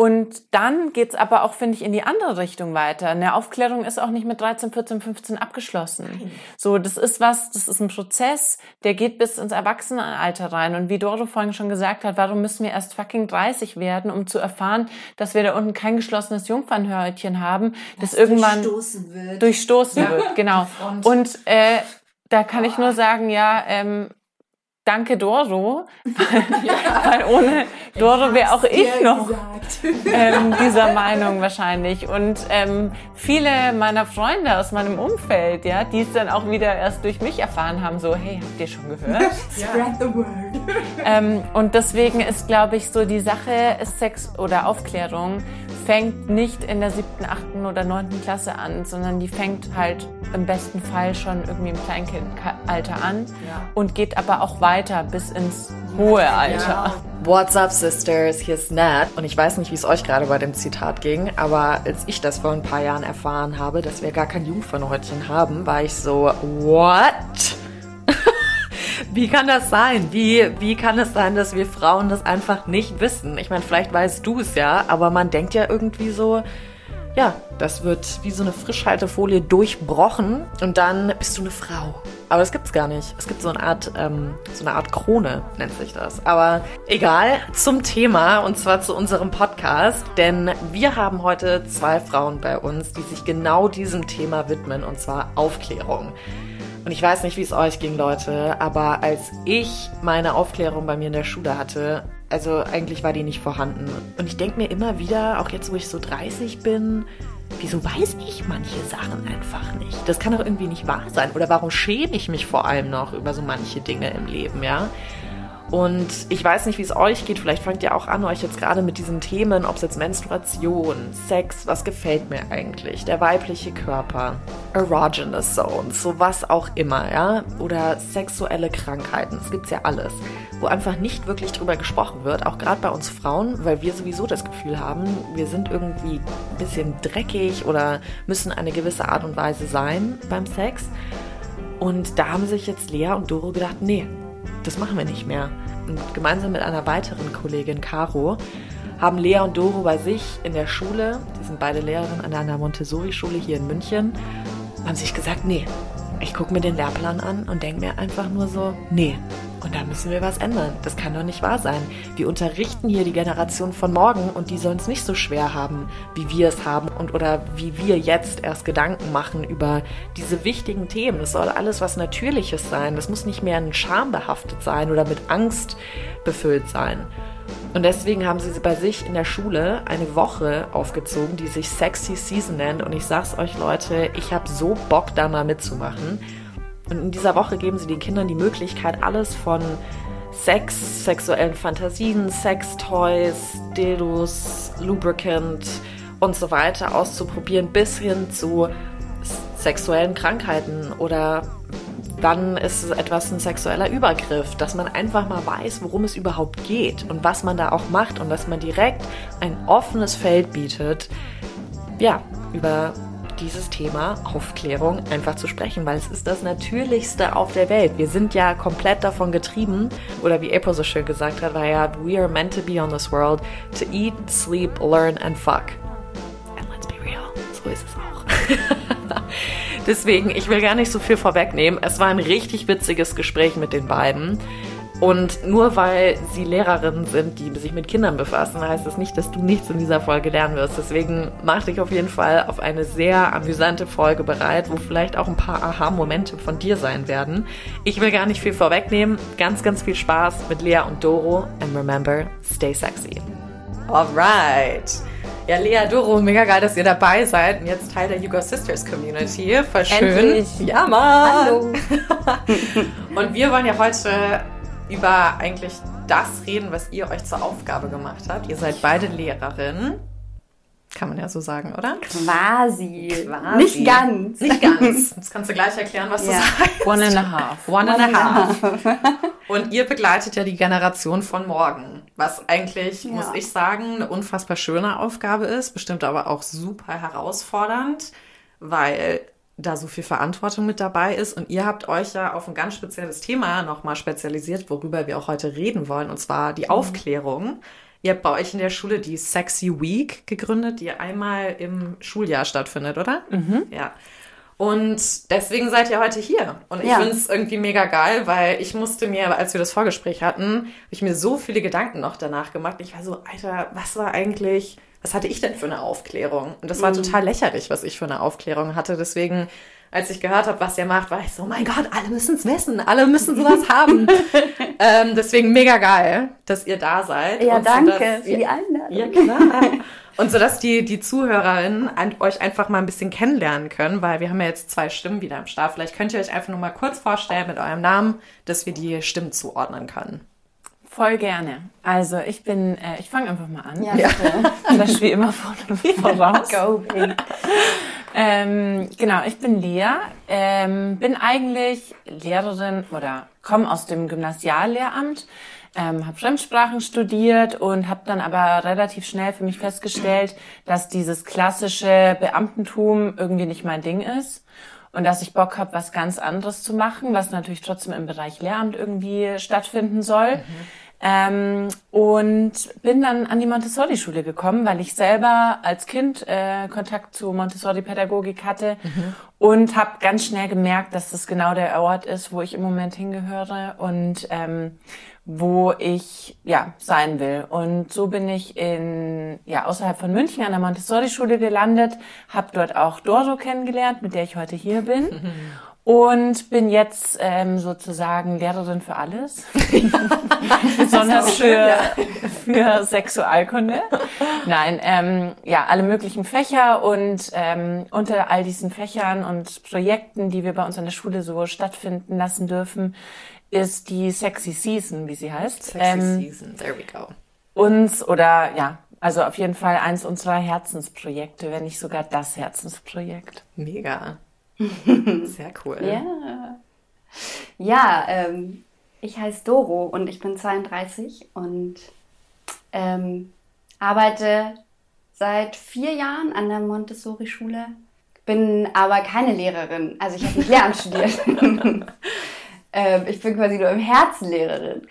Und dann geht's aber auch, finde ich, in die andere Richtung weiter. Eine Aufklärung ist auch nicht mit 13, 14, 15 abgeschlossen. Nein. So, das ist was, das ist ein Prozess, der geht bis ins Erwachsenenalter rein. Und wie Doro vorhin schon gesagt hat, warum müssen wir erst fucking 30 werden, um zu erfahren, dass wir da unten kein geschlossenes Jungfernhörtchen haben, das, das irgendwann durchstoßen wird. Durchstoßen wird, genau. Und äh, da kann ich nur sagen, ja, ähm, danke Doro, weil, weil ohne Doro wäre auch ich noch ähm, dieser Meinung wahrscheinlich. Und ähm, viele meiner Freunde aus meinem Umfeld, ja, die es dann auch wieder erst durch mich erfahren haben, so, hey, habt ihr schon gehört? Spread the word. Ähm, und deswegen ist, glaube ich, so die Sache Sex oder Aufklärung fängt nicht in der siebten, achten oder neunten Klasse an, sondern die fängt halt im besten Fall schon irgendwie im Kleinkindalter an ja. und geht aber auch weiter bis ins hohe Alter. Ja. What's up, Sisters? Hier ist Nat. Und ich weiß nicht, wie es euch gerade bei dem Zitat ging, aber als ich das vor ein paar Jahren erfahren habe, dass wir gar kein Jungfernhäutchen haben, war ich so, what? Wie kann das sein? Wie, wie kann es sein, dass wir Frauen das einfach nicht wissen? Ich meine, vielleicht weißt du es ja, aber man denkt ja irgendwie so, ja, das wird wie so eine Frischhaltefolie durchbrochen und dann bist du eine Frau. Aber das gibt's gar nicht. Es gibt so eine Art, ähm, so eine Art Krone, nennt sich das. Aber egal, zum Thema und zwar zu unserem Podcast, denn wir haben heute zwei Frauen bei uns, die sich genau diesem Thema widmen und zwar Aufklärung. Und ich weiß nicht, wie es euch ging, Leute, aber als ich meine Aufklärung bei mir in der Schule hatte, also eigentlich war die nicht vorhanden. Und ich denke mir immer wieder, auch jetzt, wo ich so 30 bin, wieso weiß ich manche Sachen einfach nicht? Das kann doch irgendwie nicht wahr sein. Oder warum schäme ich mich vor allem noch über so manche Dinge im Leben, ja? Und ich weiß nicht, wie es euch geht. Vielleicht fangt ihr auch an, euch jetzt gerade mit diesen Themen, ob es jetzt Menstruation, Sex, was gefällt mir eigentlich, der weibliche Körper, erogenous zones, sowas auch immer, ja, oder sexuelle Krankheiten. Es gibt's ja alles, wo einfach nicht wirklich drüber gesprochen wird, auch gerade bei uns Frauen, weil wir sowieso das Gefühl haben, wir sind irgendwie ein bisschen dreckig oder müssen eine gewisse Art und Weise sein beim Sex. Und da haben sich jetzt Lea und Doro gedacht, nee, das machen wir nicht mehr. Und gemeinsam mit einer weiteren Kollegin, Caro, haben Lea und Doro bei sich in der Schule, die sind beide Lehrerinnen an einer Montessori-Schule hier in München, haben sich gesagt, nee, ich gucke mir den Lehrplan an und denke mir einfach nur so, nee, und da müssen wir was ändern. Das kann doch nicht wahr sein. Wir unterrichten hier die Generation von morgen und die sollen es nicht so schwer haben, wie wir es haben und oder wie wir jetzt erst Gedanken machen über diese wichtigen Themen. Das soll alles was Natürliches sein. Das muss nicht mehr in Scham behaftet sein oder mit Angst befüllt sein. Und deswegen haben sie bei sich in der Schule eine Woche aufgezogen, die sich Sexy Season nennt. Und ich sag's euch, Leute, ich habe so Bock, da mal mitzumachen. Und in dieser Woche geben sie den Kindern die Möglichkeit, alles von Sex, sexuellen Fantasien, Sextoys, Dildos, Lubricant und so weiter auszuprobieren, bis hin zu sexuellen Krankheiten. Oder wann ist etwas ein sexueller Übergriff, dass man einfach mal weiß, worum es überhaupt geht und was man da auch macht und dass man direkt ein offenes Feld bietet, ja, über dieses Thema Aufklärung einfach zu sprechen, weil es ist das Natürlichste auf der Welt. Wir sind ja komplett davon getrieben, oder wie April so schön gesagt hat, war ja, we are meant to be on this world to eat, sleep, learn and fuck. And let's be real, so ist es auch. Deswegen, ich will gar nicht so viel vorwegnehmen. Es war ein richtig witziges Gespräch mit den beiden. Und nur weil sie Lehrerinnen sind, die sich mit Kindern befassen, heißt das nicht, dass du nichts in dieser Folge lernen wirst. Deswegen mach dich auf jeden Fall auf eine sehr amüsante Folge bereit, wo vielleicht auch ein paar Aha-Momente von dir sein werden. Ich will gar nicht viel vorwegnehmen. Ganz, ganz viel Spaß mit Lea und Doro. And remember, stay sexy. Alright. Ja, Lea, Doro, mega geil, dass ihr dabei seid und jetzt Teil der Hugo Sisters Community. Voll schön. Endlich. Ja, Mann. Hallo. und wir wollen ja heute über eigentlich das reden, was ihr euch zur Aufgabe gemacht habt. Ihr seid beide Lehrerinnen. Kann man ja so sagen, oder? Quasi. Quasi. Nicht ganz. Nicht ganz. Das kannst du gleich erklären, was ja. du sagst. One and a half. One, One and a half. Und ihr begleitet ja die Generation von morgen, was eigentlich, ja. muss ich sagen, eine unfassbar schöne Aufgabe ist, bestimmt aber auch super herausfordernd, weil da so viel Verantwortung mit dabei ist. Und ihr habt euch ja auf ein ganz spezielles Thema nochmal spezialisiert, worüber wir auch heute reden wollen, und zwar die mhm. Aufklärung. Ihr habt bei euch in der Schule die Sexy Week gegründet, die einmal im Schuljahr stattfindet, oder? Mhm. Ja. Und deswegen seid ihr heute hier. Und ich ja. finde es irgendwie mega geil, weil ich musste mir, als wir das Vorgespräch hatten, habe ich mir so viele Gedanken noch danach gemacht. Ich war so, Alter, was war eigentlich, was hatte ich denn für eine Aufklärung? Und das war mhm. total lächerlich, was ich für eine Aufklärung hatte. Deswegen, als ich gehört habe, was ihr macht, war ich so, oh mein Gott, alle müssen es wissen, alle müssen sowas haben. ähm, deswegen mega geil, dass ihr da seid. Ja, danke so, für die Einladung. Ja, klar. Und so, dass die, die ZuhörerInnen an, euch einfach mal ein bisschen kennenlernen können, weil wir haben ja jetzt zwei Stimmen wieder am Start. Vielleicht könnt ihr euch einfach nur mal kurz vorstellen mit eurem Namen, dass wir die Stimmen zuordnen können. Voll gerne. Also ich bin, äh, ich fange einfach mal an. Ja, ja. Vielleicht wie immer vorne voraus. Go, ähm, genau, ich bin Lea, ähm, bin eigentlich Lehrerin oder komme aus dem Gymnasiallehramt, ähm, habe Fremdsprachen studiert und habe dann aber relativ schnell für mich festgestellt, dass dieses klassische Beamtentum irgendwie nicht mein Ding ist und dass ich Bock habe, was ganz anderes zu machen, was natürlich trotzdem im Bereich Lehramt irgendwie stattfinden soll. Mhm. Ähm, und bin dann an die Montessori-Schule gekommen, weil ich selber als Kind äh, Kontakt zu Montessori-Pädagogik hatte mhm. und habe ganz schnell gemerkt, dass das genau der Ort ist, wo ich im Moment hingehöre und ähm, wo ich ja sein will. Und so bin ich in ja außerhalb von München an der Montessori-Schule gelandet, habe dort auch Doro kennengelernt, mit der ich heute hier bin. Mhm. Und bin jetzt ähm, sozusagen Lehrerin für alles, besonders für, für Sexualkunde. Nein, ähm, ja, alle möglichen Fächer und ähm, unter all diesen Fächern und Projekten, die wir bei uns an der Schule so stattfinden lassen dürfen, ist die Sexy Season, wie sie heißt. Sexy ähm, Season, there we go. Uns oder ja, also auf jeden Fall eins unserer Herzensprojekte, wenn nicht sogar das Herzensprojekt. Mega. Sehr cool. Ja. Ja, ähm, ich heiße Doro und ich bin 32 und ähm, arbeite seit vier Jahren an der Montessori-Schule, bin aber keine Lehrerin. Also ich habe nicht Lehramt studiert. ähm, ich bin quasi nur im Herzen Lehrerin.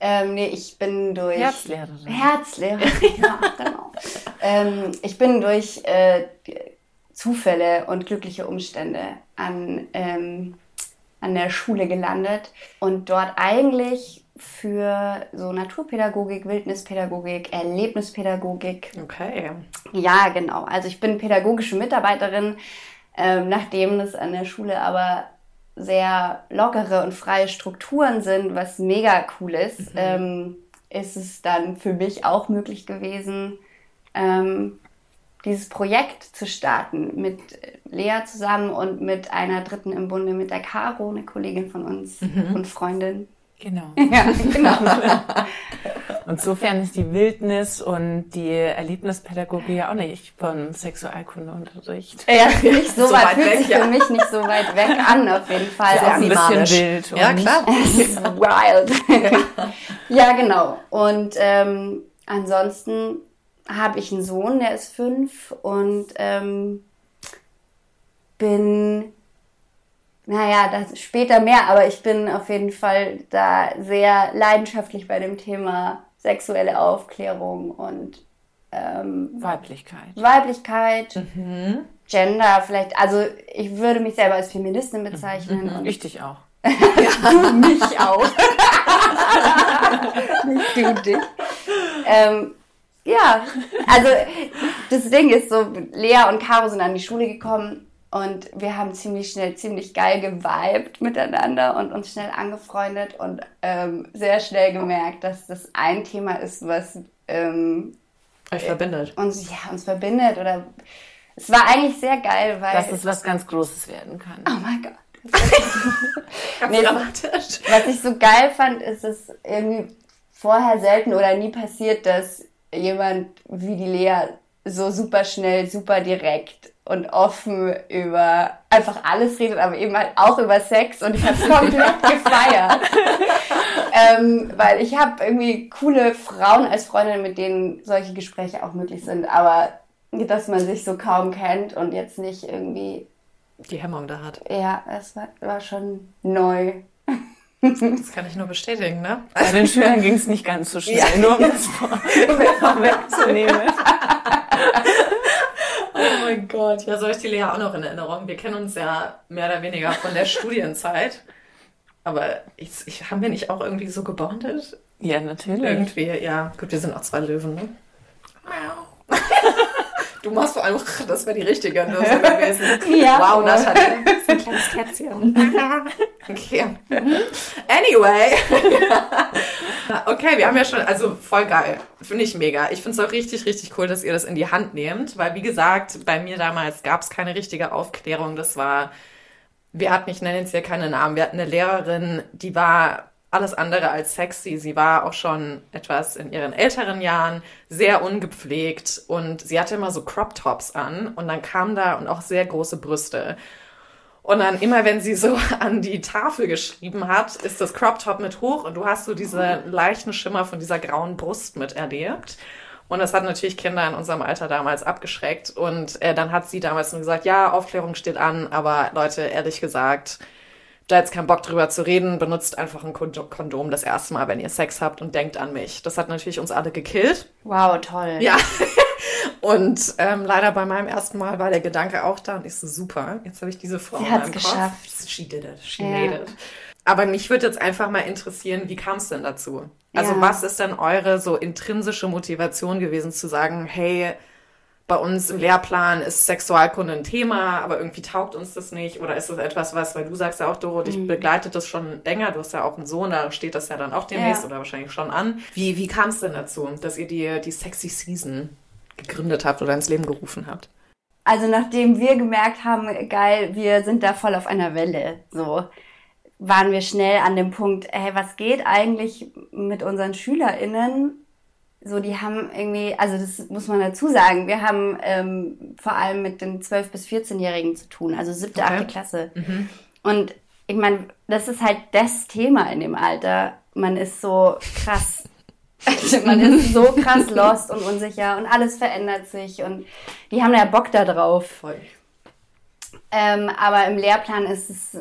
Ähm, nee, ich bin durch. Herzlehrerin. Herzlehrerin, ja, genau. ähm, ich bin durch äh, Zufälle und glückliche Umstände an, ähm, an der Schule gelandet und dort eigentlich für so Naturpädagogik, Wildnispädagogik, Erlebnispädagogik. Okay. Ja, genau. Also ich bin pädagogische Mitarbeiterin, ähm, nachdem es an der Schule aber sehr lockere und freie Strukturen sind, was mega cool ist, mhm. ähm, ist es dann für mich auch möglich gewesen, ähm, dieses Projekt zu starten mit Lea zusammen und mit einer Dritten im Bunde, mit der Caro, eine Kollegin von uns mhm. und Freundin. Genau. Ja, genau. Insofern ist die Wildnis und die Erlebnispädagogik ja auch nicht von Sexualkundeunterricht. Ja, nicht so, so weit, weit fühlt sich ja. für mich nicht so weit weg an, auf jeden Fall. Sehr ein bisschen wild. Ja, klar. wild. ja, genau. Und ähm, ansonsten habe ich einen Sohn, der ist fünf und ähm, bin, naja, das später mehr, aber ich bin auf jeden Fall da sehr leidenschaftlich bei dem Thema sexuelle Aufklärung und ähm, Weiblichkeit. Weiblichkeit, mhm. Gender vielleicht. Also ich würde mich selber als Feministin bezeichnen. Mhm. Und ich dich auch. ja, mich auch. Nicht du dich. Ähm, ja, also das Ding ist so, Lea und Caro sind an die Schule gekommen und wir haben ziemlich schnell, ziemlich geil geweibt miteinander und uns schnell angefreundet und ähm, sehr schnell gemerkt, dass das ein Thema ist, was ähm, euch verbindet. Uns, ja, uns verbindet oder es war eigentlich sehr geil, weil. Dass es was ganz Großes werden kann. Oh mein Gott. nee, was ich so geil fand, ist es irgendwie vorher selten oder nie passiert, dass jemand wie die Lea so super schnell, super direkt und offen über einfach alles redet, aber eben halt auch über Sex und ich habe es komplett gefeiert. ähm, weil ich habe irgendwie coole Frauen als Freundin, mit denen solche Gespräche auch möglich sind, aber dass man sich so kaum kennt und jetzt nicht irgendwie die Hemmung da hat. Ja, es war, war schon neu. Das kann ich nur bestätigen, ne? Bei den Schülern ging es nicht ganz so schnell, ja. nur um das vorwegzunehmen. oh mein Gott. Ja, so habe ich die Lea auch noch in Erinnerung. Wir kennen uns ja mehr oder weniger von der Studienzeit. Aber ich, ich, haben wir nicht auch irgendwie so gebondet? Ja, natürlich. Irgendwie, ja. Gut, wir sind auch zwei Löwen, ne? Du machst vor allem, das wäre die richtige Lösung gewesen. Ja. Wow. Das ist ein kleines Kätzchen. okay. Anyway. okay, wir haben ja schon, also voll geil. Finde ich mega. Ich finde es auch richtig, richtig cool, dass ihr das in die Hand nehmt, weil wie gesagt, bei mir damals gab es keine richtige Aufklärung. Das war, wir hatten, ich nenne jetzt hier keine Namen, wir hatten eine Lehrerin, die war alles andere als sexy. Sie war auch schon etwas in ihren älteren Jahren sehr ungepflegt und sie hatte immer so Crop Tops an und dann kam da und auch sehr große Brüste. Und dann immer, wenn sie so an die Tafel geschrieben hat, ist das Crop Top mit hoch und du hast so diese leichten Schimmer von dieser grauen Brust mit erlebt. Und das hat natürlich Kinder in unserem Alter damals abgeschreckt. Und äh, dann hat sie damals nur gesagt, ja, Aufklärung steht an, aber Leute, ehrlich gesagt, da jetzt keinen Bock drüber zu reden, benutzt einfach ein Kondom das erste Mal, wenn ihr Sex habt und denkt an mich. Das hat natürlich uns alle gekillt. Wow, toll. Ja. und ähm, leider bei meinem ersten Mal war der Gedanke auch da und ich so, super, jetzt habe ich diese Frau Sie in meinem geschafft. Kopf. She did it, she ja. made it. Aber mich würde jetzt einfach mal interessieren, wie kam es denn dazu? Also ja. was ist denn eure so intrinsische Motivation gewesen zu sagen, hey, bei uns im Lehrplan ist Sexualkunde ein Thema, aber irgendwie taugt uns das nicht. Oder ist das etwas, was, weil du sagst ja auch, Doro, dich mhm. begleitet das schon länger, du hast ja auch einen Sohn, da steht das ja dann auch demnächst ja. oder wahrscheinlich schon an. Wie, wie kam es denn dazu, dass ihr die, die Sexy Season gegründet habt oder ins Leben gerufen habt? Also nachdem wir gemerkt haben, geil, wir sind da voll auf einer Welle, so waren wir schnell an dem Punkt, hey, was geht eigentlich mit unseren SchülerInnen so, die haben irgendwie, also das muss man dazu sagen, wir haben ähm, vor allem mit den 12- bis 14-Jährigen zu tun, also siebte, okay. achte Klasse. Mhm. Und ich meine, das ist halt das Thema in dem Alter. Man ist so krass, man ist so krass lost und unsicher und alles verändert sich und die haben ja Bock da drauf. Voll. Ähm, aber im Lehrplan ist es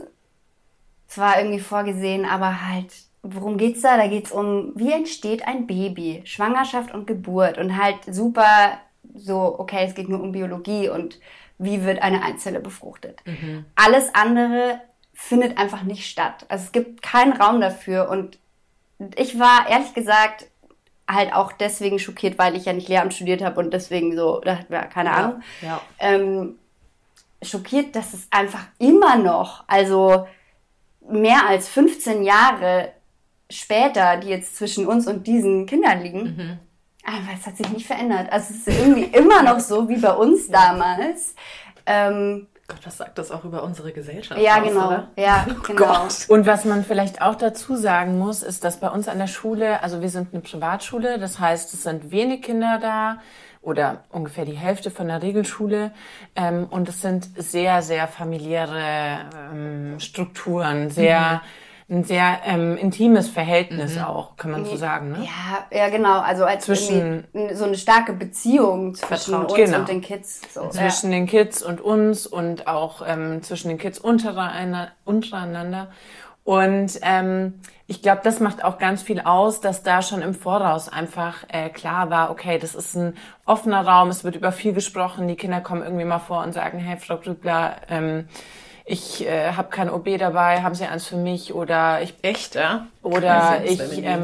zwar irgendwie vorgesehen, aber halt worum geht's da? Da geht's um, wie entsteht ein Baby, Schwangerschaft und Geburt und halt super so, okay, es geht nur um Biologie und wie wird eine Einzelle befruchtet. Mhm. Alles andere findet einfach nicht statt. Also es gibt keinen Raum dafür und ich war ehrlich gesagt halt auch deswegen schockiert, weil ich ja nicht Lehramt studiert habe und deswegen so, ja, keine Ahnung, ja. Ähm, schockiert, dass es einfach immer noch, also mehr als 15 Jahre später, die jetzt zwischen uns und diesen Kindern liegen, mhm. aber es hat sich nicht verändert. Also es ist irgendwie immer noch so wie bei uns damals. Ähm, Gott, was sagt das auch über unsere Gesellschaft? Ja, aus, genau. Oder? Ja, oh genau. Gott. Und was man vielleicht auch dazu sagen muss, ist, dass bei uns an der Schule, also wir sind eine Privatschule, das heißt, es sind wenig Kinder da oder ungefähr die Hälfte von der Regelschule. Ähm, und es sind sehr, sehr familiäre ähm, Strukturen, sehr mhm ein sehr ähm, intimes Verhältnis mhm. auch, kann man so sagen. Ne? Ja, ja, genau. Also als zwischen so eine starke Beziehung zwischen uns genau. und den Kids. So. Zwischen ja. den Kids und uns und auch ähm, zwischen den Kids untereinander. untereinander. Und ähm, ich glaube, das macht auch ganz viel aus, dass da schon im Voraus einfach äh, klar war, okay, das ist ein offener Raum, es wird über viel gesprochen, die Kinder kommen irgendwie mal vor und sagen, hey, Frau Grübler, ähm, ich äh, habe kein OB dabei, haben Sie eins für mich oder ich echt, ja? Oder ich ähm,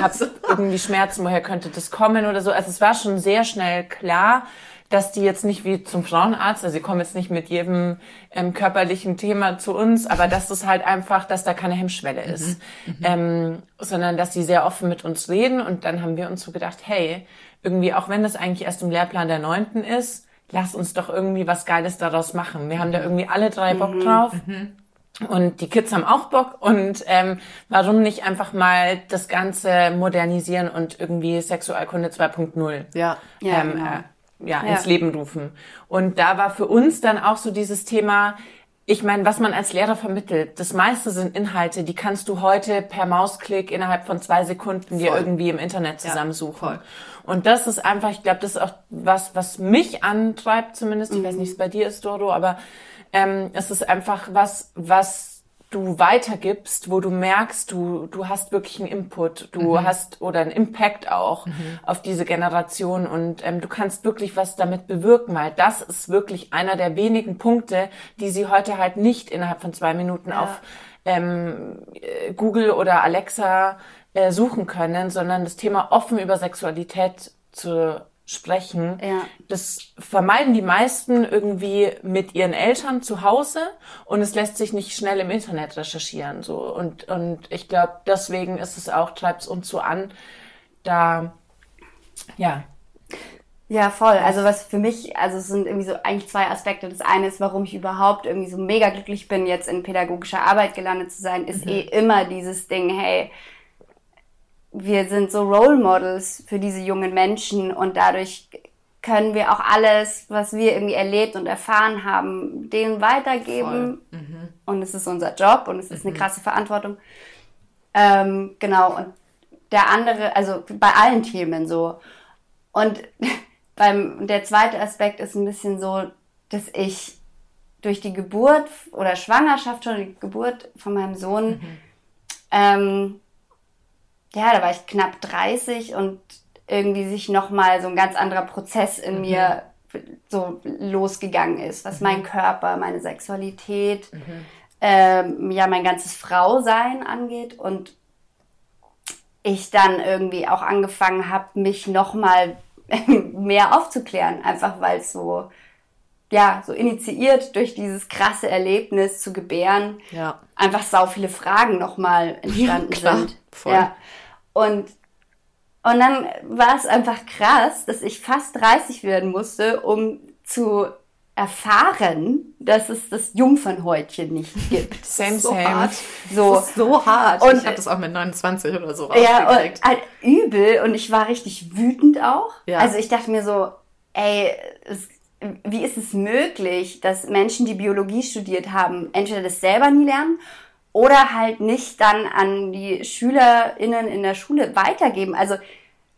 habe irgendwie Schmerzen, woher könnte das kommen oder so. Also es war schon sehr schnell klar, dass die jetzt nicht wie zum Frauenarzt, also sie kommen jetzt nicht mit jedem ähm, körperlichen Thema zu uns, aber dass das halt einfach, dass da keine Hemmschwelle ist, mhm, mhm. ähm, sondern dass sie sehr offen mit uns reden und dann haben wir uns so gedacht, hey, irgendwie, auch wenn das eigentlich erst im Lehrplan der Neunten ist, lass uns doch irgendwie was Geiles daraus machen. Wir haben da irgendwie alle drei Bock mhm. drauf. Mhm. Und die Kids haben auch Bock. Und ähm, warum nicht einfach mal das Ganze modernisieren und irgendwie Sexualkunde 2.0 ja. Ja, ähm, genau. äh, ja, ja, ins Leben rufen. Und da war für uns dann auch so dieses Thema, ich meine, was man als Lehrer vermittelt, das meiste sind Inhalte, die kannst du heute per Mausklick innerhalb von zwei Sekunden dir irgendwie im Internet zusammensuchen. Ja, und das ist einfach, ich glaube, das ist auch was, was mich antreibt zumindest. Ich weiß nicht, wie es bei dir ist, Dodo, aber ähm, es ist einfach was, was du weitergibst, wo du merkst, du, du hast wirklich einen Input, du mhm. hast oder einen Impact auch mhm. auf diese Generation und ähm, du kannst wirklich was damit bewirken, weil das ist wirklich einer der wenigen Punkte, die sie heute halt nicht innerhalb von zwei Minuten ja. auf ähm, Google oder Alexa äh, suchen können, sondern das Thema offen über Sexualität zu sprechen. Ja. Das vermeiden die meisten irgendwie mit ihren Eltern zu Hause und es lässt sich nicht schnell im Internet recherchieren. So und und ich glaube, deswegen ist es auch treibt es uns so an, da ja. Ja, voll. Also was für mich, also es sind irgendwie so eigentlich zwei Aspekte. Das eine ist, warum ich überhaupt irgendwie so mega glücklich bin, jetzt in pädagogischer Arbeit gelandet zu sein, ist mhm. eh immer dieses Ding, hey, wir sind so Role Models für diese jungen Menschen und dadurch können wir auch alles, was wir irgendwie erlebt und erfahren haben, denen weitergeben. Mhm. Und es ist unser Job und es ist mhm. eine krasse Verantwortung. Ähm, genau, und der andere, also bei allen Themen so. Und beim, der zweite Aspekt ist ein bisschen so, dass ich durch die Geburt oder Schwangerschaft schon, die Geburt von meinem Sohn, mhm. ähm, ja, da war ich knapp 30 und irgendwie sich nochmal so ein ganz anderer Prozess in mhm. mir so losgegangen ist, was mhm. mein Körper, meine Sexualität, mhm. ähm, ja, mein ganzes Frausein angeht und ich dann irgendwie auch angefangen habe, mich nochmal mehr aufzuklären, einfach weil es so, ja, so initiiert durch dieses krasse Erlebnis zu gebären, ja. einfach sau viele Fragen nochmal entstanden ja, klar, sind. Voll. Ja. Und, und dann war es einfach krass, dass ich fast 30 werden musste, um zu erfahren, dass es das Jungfernhäutchen nicht gibt. Same, so same. Hart. So, so hart. Und, ich habe das auch mit 29 oder so Ja, und halt übel. Und ich war richtig wütend auch. Ja. Also ich dachte mir so, ey, es, wie ist es möglich, dass Menschen, die Biologie studiert haben, entweder das selber nie lernen oder halt nicht dann an die SchülerInnen in der Schule weitergeben. Also,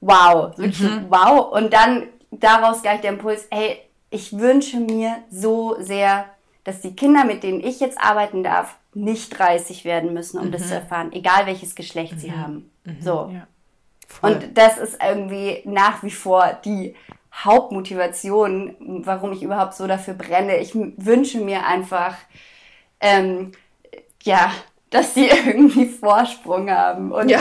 wow, wirklich mhm. wow. Und dann daraus gleich der Impuls, hey, ich wünsche mir so sehr, dass die Kinder, mit denen ich jetzt arbeiten darf, nicht 30 werden müssen, um mhm. das zu erfahren, egal welches Geschlecht mhm. sie haben. Mhm. So. Ja. Und das ist irgendwie nach wie vor die Hauptmotivation, warum ich überhaupt so dafür brenne. Ich wünsche mir einfach, ähm, ja, dass sie irgendwie Vorsprung haben und ja.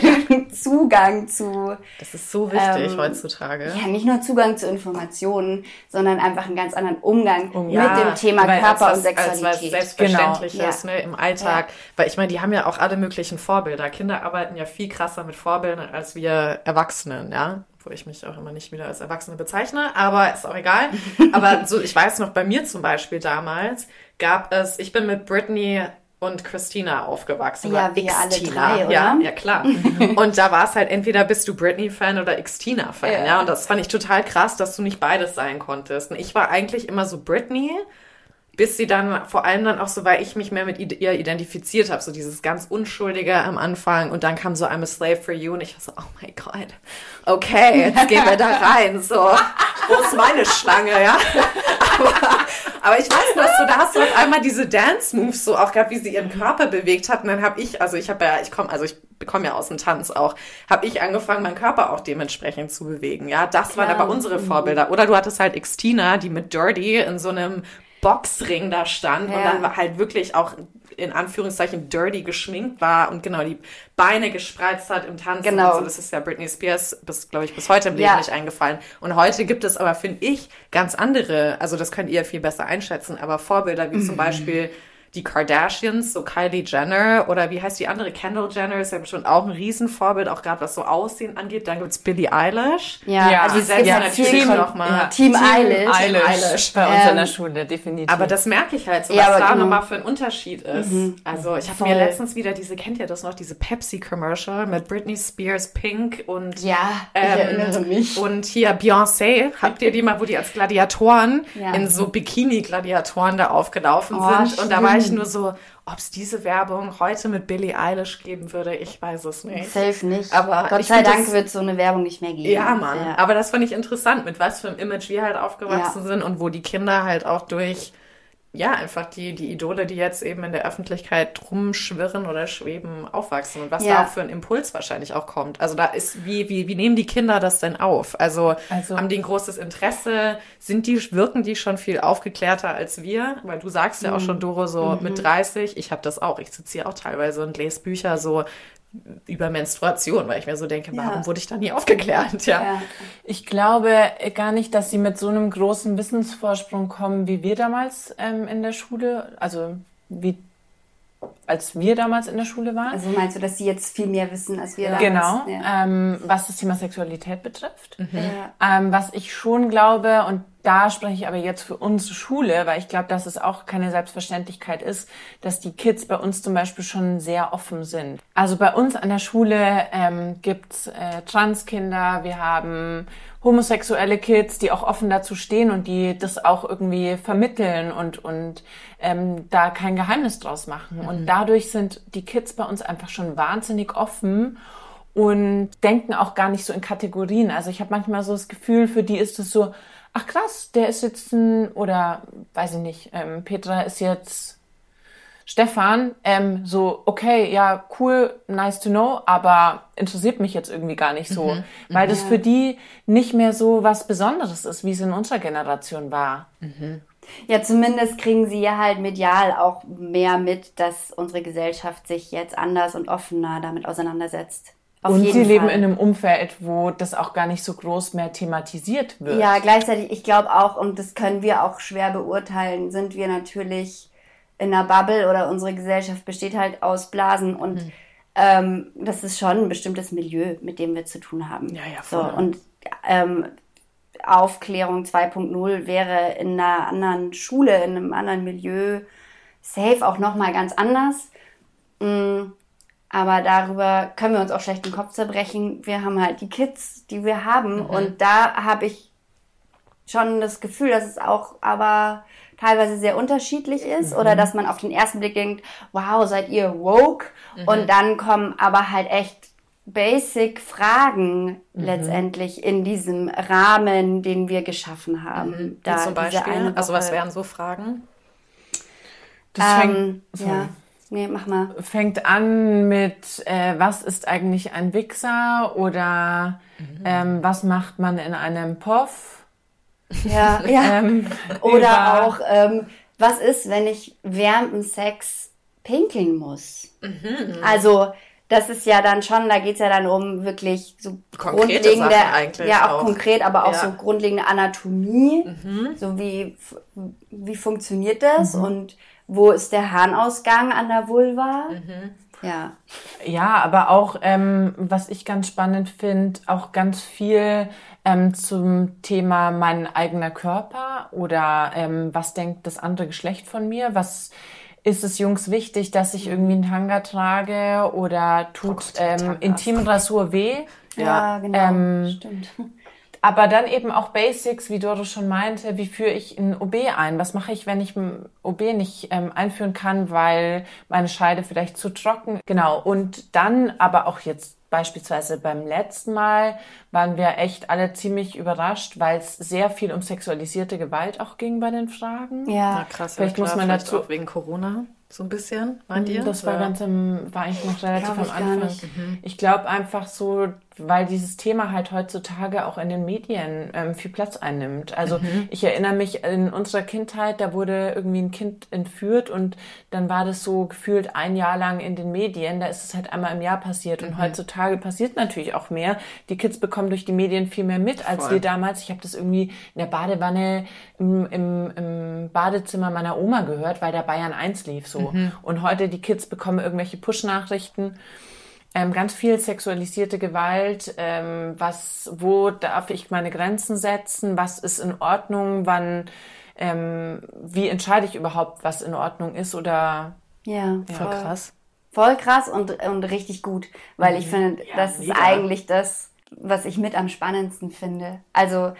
Zugang zu. Das ist so wichtig ähm, heutzutage. Ja, nicht nur Zugang zu Informationen, sondern einfach einen ganz anderen Umgang um, ja, mit dem Thema Körper was, und Sexualität. Als was Selbstverständliches genau. ne, im Alltag. Ja. Weil ich meine, die haben ja auch alle möglichen Vorbilder. Kinder arbeiten ja viel krasser mit Vorbildern als wir Erwachsenen, ja wo ich mich auch immer nicht wieder als Erwachsene bezeichne, aber ist auch egal. aber so, ich weiß noch, bei mir zum Beispiel damals gab es, ich bin mit Britney und Christina aufgewachsen. Ja, wir alle drei, oder? Ja, ja klar. und da war es halt entweder bist du Britney-Fan oder Xtina-Fan, ja. ja. Und das fand ich total krass, dass du nicht beides sein konntest. Und ich war eigentlich immer so Britney, bis sie dann, vor allem dann auch so, weil ich mich mehr mit ihr identifiziert habe, so dieses ganz Unschuldige am Anfang. Und dann kam so I'm a slave for you und ich war so, oh mein Gott, okay, jetzt gehen wir da rein. So, wo ist meine Schlange, ja? Aber, aber ich weiß noch so, da hast du auf einmal diese Dance-Moves so auch gehabt, wie sie ihren Körper bewegt hat. Und dann habe ich, also ich habe ja, ich komme, also ich bekomme ja aus dem Tanz auch, habe ich angefangen, meinen Körper auch dementsprechend zu bewegen. Ja, das Klar. waren aber unsere Vorbilder. Oder du hattest halt Xtina, die mit Dirty in so einem Boxring da stand ja. und dann halt wirklich auch in Anführungszeichen dirty geschminkt war und genau die Beine gespreizt hat im Tanzen. Genau. So. Das ist ja Britney Spears, bis, glaube ich, bis heute im Leben ja. nicht eingefallen. Und heute gibt es aber, finde ich, ganz andere, also das könnt ihr viel besser einschätzen, aber Vorbilder wie mhm. zum Beispiel die Kardashians, so Kylie Jenner oder wie heißt die andere, Kendall Jenner, ist ja bestimmt auch ein Riesenvorbild, auch gerade was so Aussehen angeht. Dann gibt's Billie Eilish. Ja, ja also die setzt ja, natürlich Team, nochmal. Ja, Team, Team Eilish. Eilish. Eilish. Bei uns ähm, in der Schule, definitiv. Aber das merke ich halt so, was da genau. nochmal für ein Unterschied ist. Mhm. Also ich habe mir letztens wieder diese, kennt ihr das noch, diese Pepsi-Commercial mit Britney Spears Pink und ja, ich ähm, erinnere mich. Und hier Beyoncé, habt ihr die mal, wo die als Gladiatoren ja. in so Bikini-Gladiatoren da aufgelaufen oh, sind? Stimmt. Und da war ich nur so, ob es diese Werbung heute mit Billie Eilish geben würde, ich weiß es nicht. Safe nicht. Aber Gott sei Dank wird so eine Werbung nicht mehr geben. Ja, Mann. Ja. Aber das fand ich interessant, mit was für einem Image wir halt aufgewachsen ja. sind und wo die Kinder halt auch durch ja, einfach die, die Idole, die jetzt eben in der Öffentlichkeit rumschwirren oder schweben, aufwachsen und was ja. da auch für ein Impuls wahrscheinlich auch kommt. Also da ist, wie, wie, wie nehmen die Kinder das denn auf? Also, also haben die ein großes Interesse? Sind die, wirken die schon viel aufgeklärter als wir? Weil du sagst ja auch schon, mhm. Doro, so mhm. mit 30, ich habe das auch, ich sitze hier auch teilweise und lese Bücher so, über Menstruation, weil ich mir so denke, warum ja. wurde ich da nie aufgeklärt? Ja. ja. Ich glaube gar nicht, dass sie mit so einem großen Wissensvorsprung kommen, wie wir damals ähm, in der Schule, also wie als wir damals in der Schule waren. Also meinst du, dass sie jetzt viel mehr wissen als wir damals? Genau, ja. ähm, was das Thema Sexualität betrifft. Mhm. Ja. Ähm, was ich schon glaube, und da spreche ich aber jetzt für unsere Schule, weil ich glaube, dass es auch keine Selbstverständlichkeit ist, dass die Kids bei uns zum Beispiel schon sehr offen sind. Also bei uns an der Schule ähm, gibt's äh, Transkinder, wir haben homosexuelle Kids, die auch offen dazu stehen und die das auch irgendwie vermitteln und, und ähm, da kein Geheimnis draus machen. Mhm. Und dadurch sind die Kids bei uns einfach schon wahnsinnig offen und denken auch gar nicht so in Kategorien. Also ich habe manchmal so das Gefühl, für die ist es so, ach krass, der ist jetzt ein, oder weiß ich nicht, ähm, Petra ist jetzt Stefan, ähm, so, okay, ja, cool, nice to know, aber interessiert mich jetzt irgendwie gar nicht so, mhm. weil mhm. das für die nicht mehr so was Besonderes ist, wie es in unserer Generation war. Mhm. Ja, zumindest kriegen sie ja halt medial auch mehr mit, dass unsere Gesellschaft sich jetzt anders und offener damit auseinandersetzt. Auf und sie Fall. leben in einem Umfeld, wo das auch gar nicht so groß mehr thematisiert wird. Ja, gleichzeitig, ich glaube auch, und das können wir auch schwer beurteilen, sind wir natürlich in einer Bubble oder unsere Gesellschaft besteht halt aus Blasen und mhm. ähm, das ist schon ein bestimmtes Milieu, mit dem wir zu tun haben. Ja, ja, voll. So, und ähm, Aufklärung 2.0 wäre in einer anderen Schule, in einem anderen Milieu safe auch nochmal ganz anders. Mhm aber darüber können wir uns auch schlecht den Kopf zerbrechen. Wir haben halt die Kids, die wir haben. Mhm. Und da habe ich schon das Gefühl, dass es auch aber teilweise sehr unterschiedlich ist. Mhm. Oder dass man auf den ersten Blick denkt, wow, seid ihr woke? Mhm. Und dann kommen aber halt echt basic Fragen mhm. letztendlich in diesem Rahmen, den wir geschaffen haben. Mhm. Da zum Beispiel? Also was wären so Fragen? Das ähm, fängt, ja. Nee, mach mal. Fängt an mit, äh, was ist eigentlich ein Wichser oder mhm. ähm, was macht man in einem Poff? Ja, ja. ähm, oder auch, ähm, was ist, wenn ich während dem Sex pinkeln muss? Mhm. Also, das ist ja dann schon, da geht's ja dann um wirklich so Konkrete grundlegende, ja auch, auch, konkret, aber auch ja. so grundlegende Anatomie, mhm. so wie wie funktioniert das mhm. und wo ist der Harnausgang an der Vulva? Mhm. Ja. Ja, aber auch, ähm, was ich ganz spannend finde, auch ganz viel ähm, zum Thema mein eigener Körper oder ähm, was denkt das andere Geschlecht von mir? Was ist es Jungs wichtig, dass ich irgendwie einen Tanga trage oder tut ähm, Intimrasur weh? Ja, ja genau. Ähm, Stimmt. Aber dann eben auch Basics, wie Doro schon meinte, wie führe ich ein OB ein? Was mache ich, wenn ich ein OB nicht ähm, einführen kann, weil meine Scheide vielleicht zu trocken? Genau. Und dann aber auch jetzt beispielsweise beim letzten Mal waren wir echt alle ziemlich überrascht, weil es sehr viel um sexualisierte Gewalt auch ging bei den Fragen. Ja, Na krass. Vielleicht ja, klar, muss man dazu auch wegen Corona so ein bisschen, meint ihr? Das war ganz im, war eigentlich noch relativ am Anfang. Mhm. Ich glaube einfach so, weil dieses Thema halt heutzutage auch in den Medien ähm, viel Platz einnimmt. Also mhm. ich erinnere mich in unserer Kindheit, da wurde irgendwie ein Kind entführt und dann war das so gefühlt ein Jahr lang in den Medien. Da ist es halt einmal im Jahr passiert und mhm. heutzutage passiert natürlich auch mehr. Die Kids bekommen durch die Medien viel mehr mit als Voll. wir damals. Ich habe das irgendwie in der Badewanne im, im, im Badezimmer meiner Oma gehört, weil der Bayern 1 lief so. Mhm. Und heute die Kids bekommen irgendwelche Push-Nachrichten ähm, ganz viel sexualisierte Gewalt. Ähm, was, wo darf ich meine Grenzen setzen? Was ist in Ordnung? Wann, ähm, wie entscheide ich überhaupt, was in Ordnung ist oder? Ja, ja. voll krass. Voll krass und, und richtig gut, weil ich mhm. finde, ja, das mega. ist eigentlich das, was ich mit am spannendsten finde. Also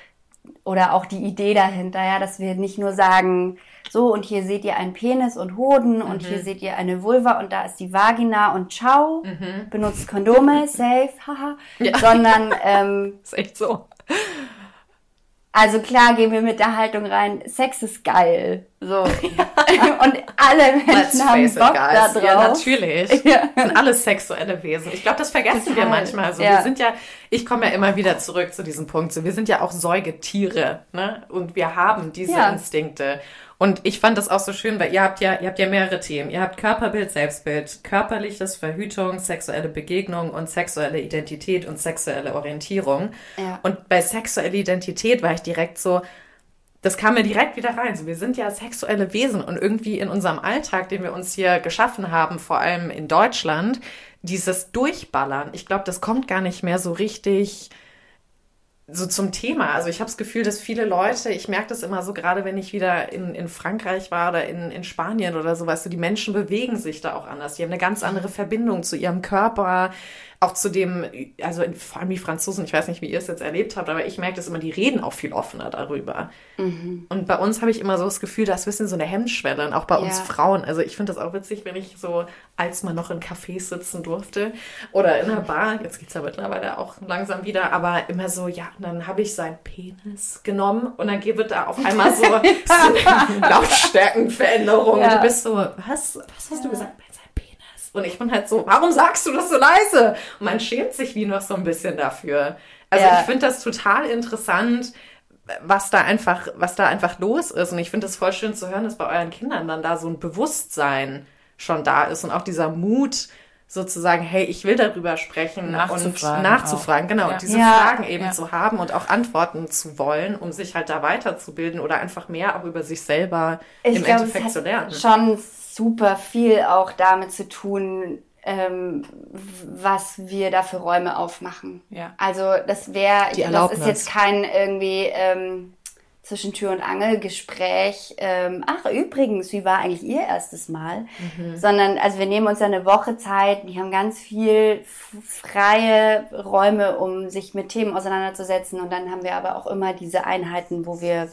oder auch die Idee dahinter, ja, dass wir nicht nur sagen, so und hier seht ihr einen Penis und Hoden mhm. und hier mhm. seht ihr eine Vulva und da ist die Vagina und ciao, mhm. benutzt Kondome, safe, haha, ja. sondern ähm, ist echt so. Also klar gehen wir mit der Haltung rein, Sex ist geil. So. Und alle Menschen haben Bock da drauf. Ja, natürlich. Ja. Sind alles sexuelle Wesen. Ich glaube, das vergessen Total. wir manchmal. Also ja. wir sind ja, ich komme ja immer wieder zurück zu diesem Punkt. So, wir sind ja auch Säugetiere, ne? Und wir haben diese. Instinkte. Und ich fand das auch so schön, weil ihr habt ja, ihr habt ja mehrere Themen. Ihr habt Körperbild, Selbstbild, körperliches Verhütung, sexuelle Begegnung und sexuelle Identität und sexuelle Orientierung. Ja. Und bei sexuelle Identität war ich direkt so, das kam mir direkt wieder rein. So, wir sind ja sexuelle Wesen und irgendwie in unserem Alltag, den wir uns hier geschaffen haben, vor allem in Deutschland, dieses Durchballern. Ich glaube, das kommt gar nicht mehr so richtig so zum Thema. Also ich habe das Gefühl, dass viele Leute, ich merke das immer so, gerade wenn ich wieder in, in Frankreich war oder in, in Spanien oder so, weißt du, die Menschen bewegen sich da auch anders. Die haben eine ganz andere Verbindung zu ihrem Körper, auch zu dem, also vor allem die Franzosen, ich weiß nicht, wie ihr es jetzt erlebt habt, aber ich merke das immer, die reden auch viel offener darüber. Mhm. Und bei uns habe ich immer so das Gefühl, da ist ein bisschen so eine Hemmschwelle, und auch bei ja. uns Frauen. Also ich finde das auch witzig, wenn ich so, als man noch in Cafés sitzen durfte oder in einer Bar, jetzt geht es ja mittlerweile auch langsam wieder, aber immer so, ja, dann habe ich seinen Penis genommen und dann wird da auf einmal so, so Lautstärkenveränderung. Ja. Und du bist so, was, was hast ja. du gesagt? Und ich bin halt so, warum sagst du das so leise? Und man schämt sich wie noch so ein bisschen dafür. Also ja. ich finde das total interessant, was da einfach, was da einfach los ist. Und ich finde es voll schön zu hören, dass bei euren Kindern dann da so ein Bewusstsein schon da ist und auch dieser Mut, sozusagen, hey, ich will darüber sprechen nachzufragen und nachzufragen, auch. genau, ja. diese ja, Fragen eben ja. zu haben und auch Antworten zu wollen, um sich halt da weiterzubilden oder einfach mehr auch über sich selber ich im glaub, Endeffekt zu lernen. Schon super viel auch damit zu tun, ähm, was wir da für Räume aufmachen. Ja. Also das wäre, das ist jetzt kein irgendwie ähm, zwischen Tür und Angel Gespräch. Ähm, ach übrigens, wie war eigentlich Ihr erstes Mal? Mhm. Sondern also wir nehmen uns eine Woche Zeit. Wir haben ganz viel freie Räume, um sich mit Themen auseinanderzusetzen. Und dann haben wir aber auch immer diese Einheiten, wo wir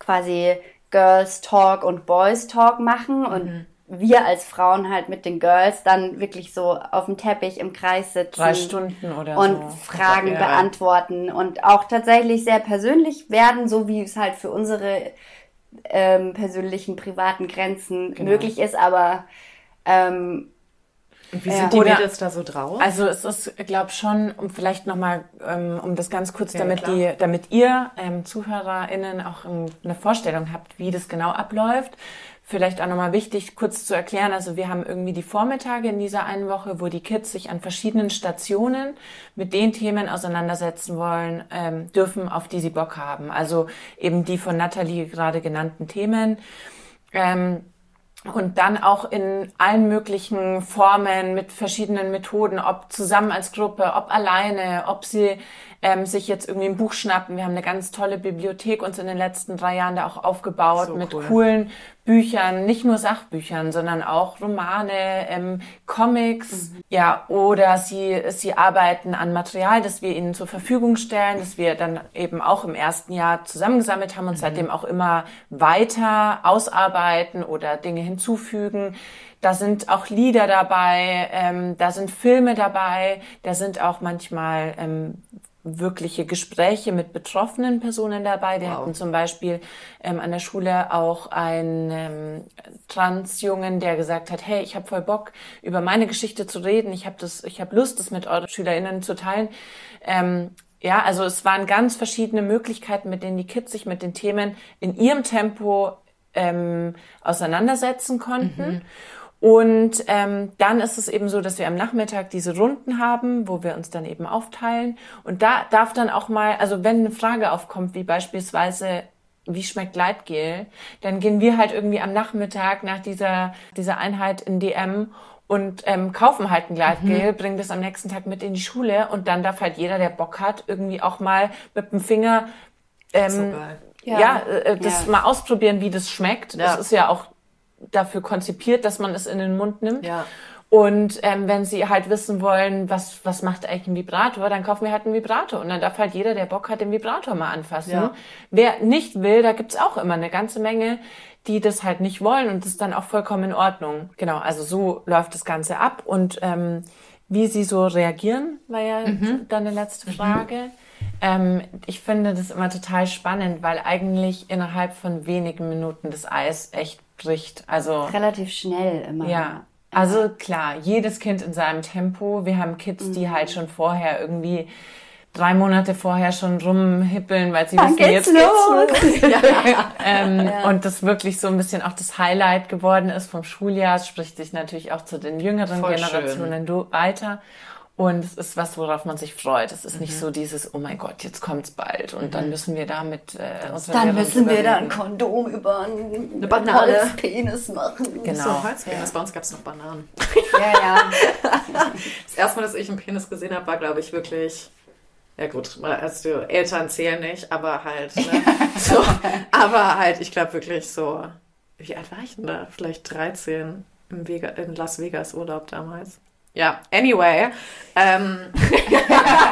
quasi Girls Talk und Boys Talk machen und mhm. wir als Frauen halt mit den Girls dann wirklich so auf dem Teppich im Kreis sitzen. Drei Stunden oder und so. Fragen ja. beantworten und auch tatsächlich sehr persönlich werden, so wie es halt für unsere ähm, persönlichen privaten Grenzen genau. möglich ist, aber ähm, und wie sind die Mädels da so drauf? Also es ist, glaube schon, um vielleicht nochmal, ähm, um das ganz kurz, ja, damit die, damit ihr ähm, ZuhörerInnen auch ähm, eine Vorstellung habt, wie das genau abläuft. Vielleicht auch nochmal wichtig, kurz zu erklären. Also wir haben irgendwie die Vormittage in dieser einen Woche, wo die Kids sich an verschiedenen Stationen mit den Themen auseinandersetzen wollen, ähm, dürfen, auf die sie Bock haben. Also eben die von Nathalie gerade genannten Themen. Ähm, und dann auch in allen möglichen Formen mit verschiedenen Methoden, ob zusammen als Gruppe, ob alleine, ob sie ähm, sich jetzt irgendwie ein Buch schnappen. Wir haben eine ganz tolle Bibliothek uns in den letzten drei Jahren da auch aufgebaut so mit cool. coolen Büchern, nicht nur Sachbüchern, sondern auch Romane, ähm, Comics, mhm. ja, oder sie, sie arbeiten an Material, das wir ihnen zur Verfügung stellen, das wir dann eben auch im ersten Jahr zusammengesammelt haben und mhm. seitdem auch immer weiter ausarbeiten oder Dinge hinzufügen. Da sind auch Lieder dabei, ähm, da sind Filme dabei, da sind auch manchmal ähm, wirkliche Gespräche mit betroffenen Personen dabei. Wir wow. hatten zum Beispiel ähm, an der Schule auch einen ähm, Transjungen, der gesagt hat, hey, ich habe voll Bock, über meine Geschichte zu reden. Ich habe das, ich habe Lust, das mit euren SchülerInnen zu teilen. Ähm, ja, also es waren ganz verschiedene Möglichkeiten, mit denen die Kids sich mit den Themen in ihrem Tempo ähm, auseinandersetzen konnten. Mhm. Und ähm, dann ist es eben so, dass wir am Nachmittag diese Runden haben, wo wir uns dann eben aufteilen. Und da darf dann auch mal, also wenn eine Frage aufkommt, wie beispielsweise, wie schmeckt Gleitgel, dann gehen wir halt irgendwie am Nachmittag nach dieser, dieser Einheit in DM und ähm, kaufen halt ein Gleitgel, mhm. bringen das am nächsten Tag mit in die Schule und dann darf halt jeder, der Bock hat, irgendwie auch mal mit dem Finger ähm, so ja, ja äh, das ja. mal ausprobieren, wie das schmeckt. Ja. Das ist ja auch dafür konzipiert, dass man es in den Mund nimmt. Ja. Und ähm, wenn sie halt wissen wollen, was, was macht eigentlich ein Vibrator, dann kaufen wir halt einen Vibrator. Und dann darf halt jeder, der Bock hat, den Vibrator mal anfassen. Ja. Wer nicht will, da gibt's auch immer eine ganze Menge, die das halt nicht wollen und das ist dann auch vollkommen in Ordnung. Genau, also so läuft das Ganze ab. Und ähm, wie sie so reagieren, war ja mhm. dann eine letzte Frage. Mhm. Ähm, ich finde das immer total spannend, weil eigentlich innerhalb von wenigen Minuten das Eis echt bricht. Also relativ schnell immer. Ja. Also klar, jedes Kind in seinem Tempo. Wir haben Kids, die halt schon vorher irgendwie drei Monate vorher schon rumhippeln, weil sie Dann wissen, jetzt los. geht's los. ja. ähm, ja. Und das wirklich so ein bisschen auch das Highlight geworden ist vom Schuljahr. Es spricht sich natürlich auch zu den jüngeren Voll Generationen schön. weiter. Und es ist was, worauf man sich freut. Es ist mhm. nicht so dieses, oh mein Gott, jetzt kommt's bald und mhm. dann müssen wir damit äh, Dann müssen wir da ein Kondom über eine Banane. Holzpenis machen. Genau. So, Holzpenis. Ja. Bei uns gab's noch Bananen. Ja, ja. das erste Mal, dass ich einen Penis gesehen habe, war, glaube ich, wirklich ja gut, also Eltern zählen nicht, aber halt, ne? so, aber halt, ich glaube wirklich so, wie alt war ich denn da? Vielleicht 13 im Vega, in Las Vegas Urlaub damals. Ja, anyway. Ähm,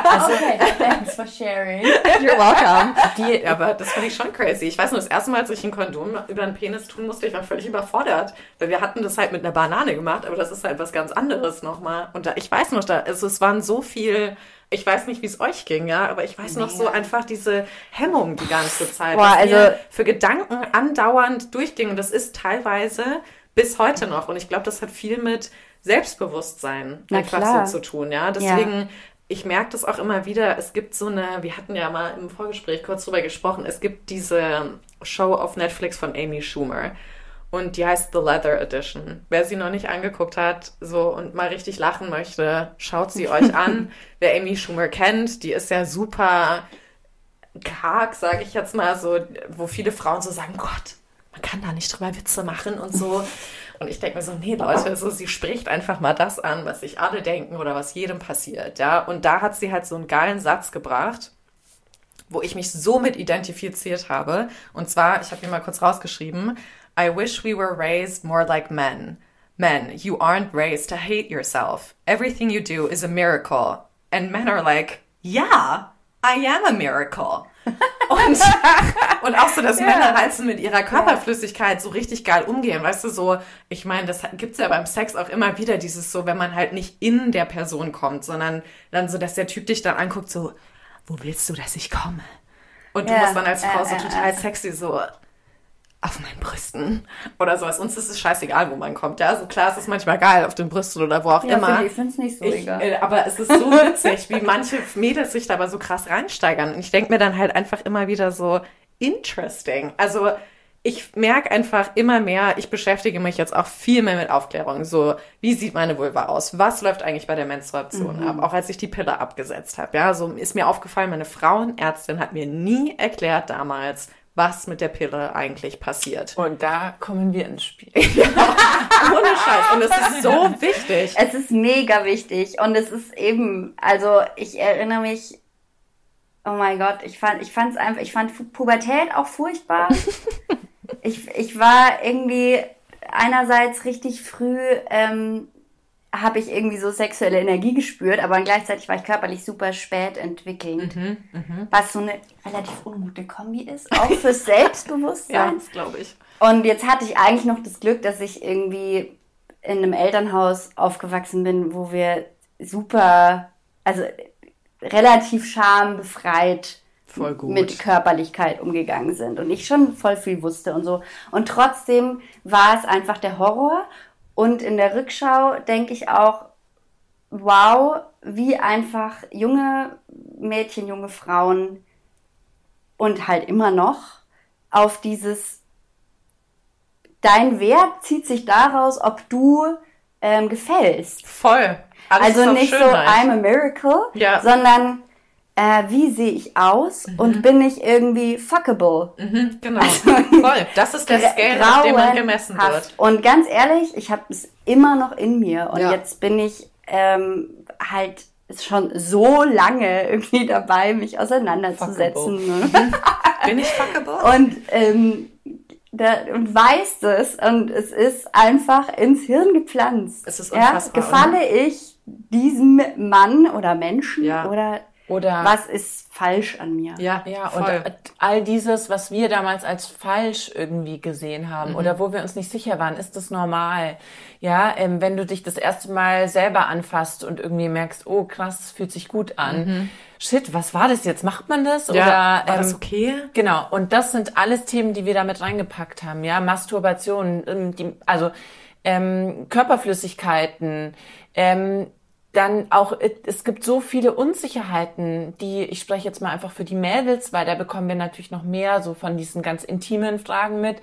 also, okay, thanks for sharing. You're welcome. Die, aber das fand ich schon crazy. Ich weiß nur, das erste Mal, als ich ein Kondom über den Penis tun musste, ich war völlig überfordert. Weil wir hatten das halt mit einer Banane gemacht, aber das ist halt was ganz anderes nochmal. Und da, ich weiß noch, da, also es waren so viel ich weiß nicht, wie es euch ging, ja, aber ich weiß noch so einfach diese Hemmung die ganze Zeit, Boah, also für Gedanken andauernd durchging. Und das ist teilweise bis heute noch. Und ich glaube, das hat viel mit Selbstbewusstsein Na einfach klar. so zu tun, ja. Deswegen, ja. ich merke das auch immer wieder, es gibt so eine, wir hatten ja mal im Vorgespräch kurz drüber gesprochen, es gibt diese Show auf Netflix von Amy Schumer. Und die heißt The Leather Edition. Wer sie noch nicht angeguckt hat, so und mal richtig lachen möchte, schaut sie euch an. Wer Amy Schumer kennt, die ist ja super karg, sage ich jetzt mal, so, wo viele Frauen so sagen, Gott, man kann da nicht drüber Witze machen und so. Und ich denke mir so, nee, Leute, so, sie spricht einfach mal das an, was sich alle denken oder was jedem passiert, ja. Und da hat sie halt so einen geilen Satz gebracht, wo ich mich so mit identifiziert habe. Und zwar, ich habe hier mal kurz rausgeschrieben, I wish we were raised more like men. Men, you aren't raised to hate yourself. Everything you do is a miracle. And men are like, yeah, I am a miracle. Und, und auch so, dass ja. Männer halt so mit ihrer Körperflüssigkeit so richtig geil umgehen. Weißt du, so, ich meine, das gibt's ja beim Sex auch immer wieder, dieses so, wenn man halt nicht in der Person kommt, sondern dann so, dass der Typ dich dann anguckt, so, wo willst du, dass ich komme? Und du ja. musst dann als Frau so total sexy so, auf meinen Brüsten oder sowas. Uns ist es scheißegal, wo man kommt. Ja, so also klar, es ist manchmal geil auf den Brüsten oder wo auch ja, immer. Ich finde es nicht so ich, egal. Äh, aber es ist so witzig, wie manche Mädels sich da aber so krass reinsteigern. Und ich denke mir dann halt einfach immer wieder so interesting. Also ich merke einfach immer mehr, ich beschäftige mich jetzt auch viel mehr mit Aufklärung. So, wie sieht meine Vulva aus? Was läuft eigentlich bei der Menstruation mhm. ab? Auch als ich die Pille abgesetzt habe. Ja, so ist mir aufgefallen, meine Frauenärztin hat mir nie erklärt damals, was mit der Pille eigentlich passiert. Und da kommen wir ins Spiel. ja, ohne Scheiß. Und es ist so wichtig. Es ist mega wichtig. Und es ist eben, also ich erinnere mich, oh mein Gott, ich fand, ich fand's einfach, ich fand Pubertät auch furchtbar. ich, ich war irgendwie einerseits richtig früh ähm, habe ich irgendwie so sexuelle Energie gespürt, aber gleichzeitig war ich körperlich super spät entwickelnd. Mhm, mh. Was so eine relativ ungute Kombi ist, auch fürs Selbstbewusstsein. ja, glaube ich. Und jetzt hatte ich eigentlich noch das Glück, dass ich irgendwie in einem Elternhaus aufgewachsen bin, wo wir super, also relativ schambefreit mit Körperlichkeit umgegangen sind und ich schon voll viel wusste und so. Und trotzdem war es einfach der Horror und in der Rückschau denke ich auch, wow, wie einfach junge Mädchen, junge Frauen und halt immer noch auf dieses, dein Wert zieht sich daraus, ob du ähm, gefällst. Voll. Alles also nicht so, I'm a miracle, ja. sondern äh, wie sehe ich aus mhm. und bin ich irgendwie fuckable? Mhm, genau. Also, Voll. Das ist der Scale, auf dem man gemessen wird. Und ganz ehrlich, ich habe es immer noch in mir und ja. jetzt bin ich ähm, halt schon so lange irgendwie dabei, mich auseinanderzusetzen. Ne? Mhm. bin ich fuckable? Und ähm, da, und weiß es und es ist einfach ins Hirn gepflanzt. Es ist unfassbar. Ja, gefalle oder? ich diesem Mann oder Menschen ja. oder oder was ist falsch an mir? Ja, ja voll. und all dieses, was wir damals als falsch irgendwie gesehen haben mhm. oder wo wir uns nicht sicher waren, ist das normal? Ja, ähm, wenn du dich das erste Mal selber anfasst und irgendwie merkst, oh krass, fühlt sich gut an. Mhm shit, was war das jetzt? Macht man das? Ja, Oder war ähm, das okay? Genau. Und das sind alles Themen, die wir damit reingepackt haben. Ja, Masturbation, ähm, die, also ähm, Körperflüssigkeiten, ähm, dann auch, äh, es gibt so viele Unsicherheiten, die, ich spreche jetzt mal einfach für die Mädels, weil da bekommen wir natürlich noch mehr so von diesen ganz intimen Fragen mit.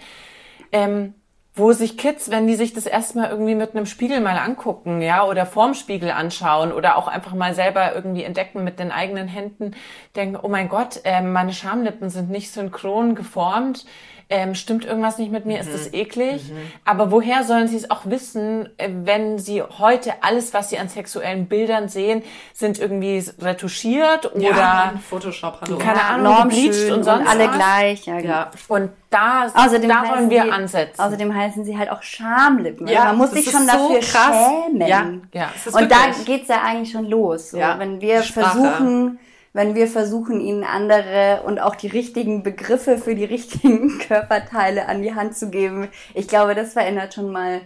Ähm, wo sich Kids, wenn die sich das erstmal irgendwie mit einem Spiegel mal angucken, ja, oder vorm Spiegel anschauen oder auch einfach mal selber irgendwie entdecken mit den eigenen Händen, denken, oh mein Gott, äh, meine Schamlippen sind nicht synchron geformt ähm, stimmt irgendwas nicht mit mir, mhm. ist das mhm. eklig? Mhm. Aber woher sollen sie es auch wissen, äh, wenn sie heute alles, was sie an sexuellen Bildern sehen, sind irgendwie retuschiert oder ja, Photoshop, hallo. keine ja, Ahnung, gebleicht und sonst und alle was. gleich. Ja, genau. ja. Und da, außerdem da wollen wir sie, ansetzen. Außerdem heißen sie halt auch Schamlippen. Ja, man muss sich schon so dafür krass. schämen. Ja, ja. Und da geht's ja eigentlich schon los. So. Ja, wenn wir versuchen wenn wir versuchen, ihnen andere und auch die richtigen Begriffe für die richtigen Körperteile an die Hand zu geben. Ich glaube, das verändert schon mal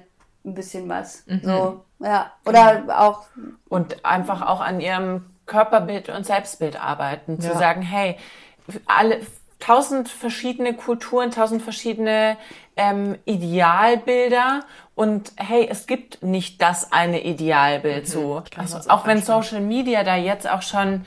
ein bisschen was. Mhm. So, ja. Oder mhm. auch. Und einfach auch an ihrem Körperbild und Selbstbild arbeiten. Zu ja. sagen, hey, alle, tausend verschiedene Kulturen, tausend verschiedene ähm, Idealbilder und hey, es gibt nicht das eine Idealbild mhm. so. Also, auch wenn Social Media da jetzt auch schon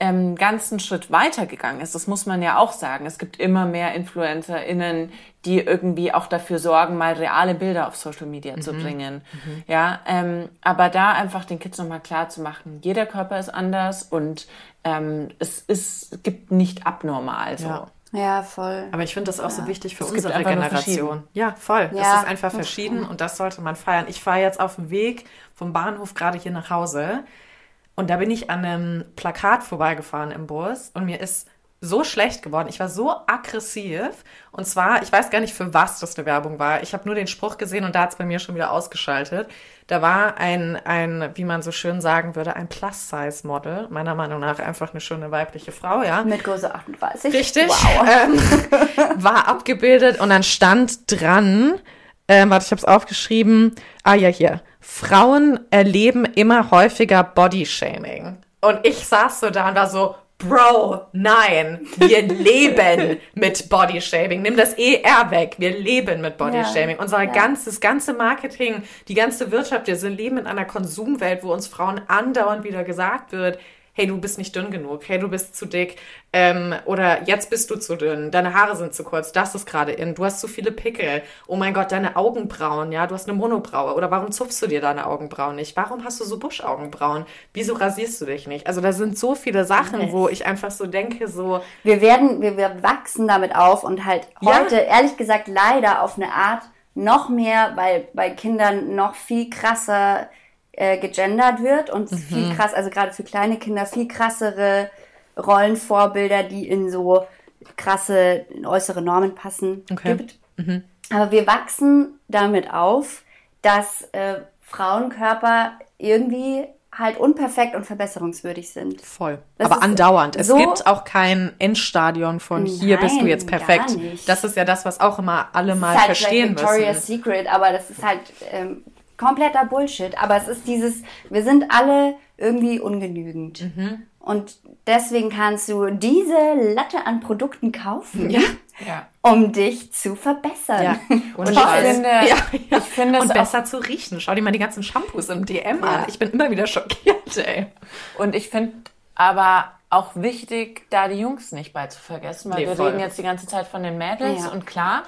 ähm, ganzen Schritt weitergegangen ist. Das muss man ja auch sagen. Es gibt immer mehr InfluencerInnen, die irgendwie auch dafür sorgen, mal reale Bilder auf Social Media mhm. zu bringen. Mhm. Ja, ähm, aber da einfach den Kids nochmal klar zu machen, jeder Körper ist anders und ähm, es ist, gibt nicht abnormal so. Ja. Ja, voll. Aber ich finde das auch ja. so wichtig für es unsere Generation. Ja, voll. Ja. Es ist einfach verschieden und das sollte man feiern. Ich fahre jetzt auf dem Weg vom Bahnhof gerade hier nach Hause und da bin ich an einem Plakat vorbeigefahren im Bus und mir ist so schlecht geworden. Ich war so aggressiv. Und zwar, ich weiß gar nicht, für was das eine Werbung war. Ich habe nur den Spruch gesehen und da hat es bei mir schon wieder ausgeschaltet. Da war ein, ein, wie man so schön sagen würde, ein Plus-Size-Model. Meiner Meinung nach einfach eine schöne weibliche Frau, ja. Mit Größe 38. Richtig. Wow. Ähm, war abgebildet und dann stand dran, ähm, warte, ich habe es aufgeschrieben. Ah ja, hier. Frauen erleben immer häufiger Bodyshaming. Und ich saß so da und war so, Bro, nein, wir leben mit Bodyshaming. Nimm das ER weg. Wir leben mit Bodyshaming. Ja, Unser ja. ganzes, ganze Marketing, die ganze Wirtschaft, wir sind leben in einer Konsumwelt, wo uns Frauen andauernd wieder gesagt wird, hey, du bist nicht dünn genug, hey, du bist zu dick, ähm, oder jetzt bist du zu dünn, deine Haare sind zu kurz, das ist gerade in, du hast zu viele Pickel, oh mein Gott, deine Augenbrauen, ja, du hast eine Monobraue, oder warum zupfst du dir deine Augenbrauen nicht? Warum hast du so Buschaugenbrauen? Wieso rasierst du dich nicht? Also da sind so viele Sachen, wo ich einfach so denke, so. Wir werden, wir, wir wachsen damit auf und halt heute, ja. ehrlich gesagt, leider auf eine Art noch mehr, weil bei Kindern noch viel krasser äh, gegendert wird und mhm. viel krass, also gerade für kleine Kinder viel krassere Rollenvorbilder, die in so krasse äußere Normen passen, okay. gibt. Mhm. Aber wir wachsen damit auf, dass äh, Frauenkörper irgendwie halt unperfekt und verbesserungswürdig sind. Voll. Das Aber andauernd. Es so gibt auch kein Endstadion von hier Nein, bist du jetzt perfekt. Das ist ja das, was auch immer alle mal halt verstehen müssen. Victoria's Secret, aber das ist halt ähm, kompletter Bullshit. Aber es ist dieses, wir sind alle irgendwie ungenügend. Mhm. Und deswegen kannst du diese Latte an Produkten kaufen. Ja. Ja. um dich zu verbessern. Ja. Und, und ich, finde, ja, ja. ich finde und besser zu riechen. Schau dir mal die ganzen Shampoos im DM an. Ich bin immer wieder schockiert, ey. Und ich finde aber auch wichtig, da die Jungs nicht bei zu vergessen, weil nee, wir voll. reden jetzt die ganze Zeit von den Mädels und klar,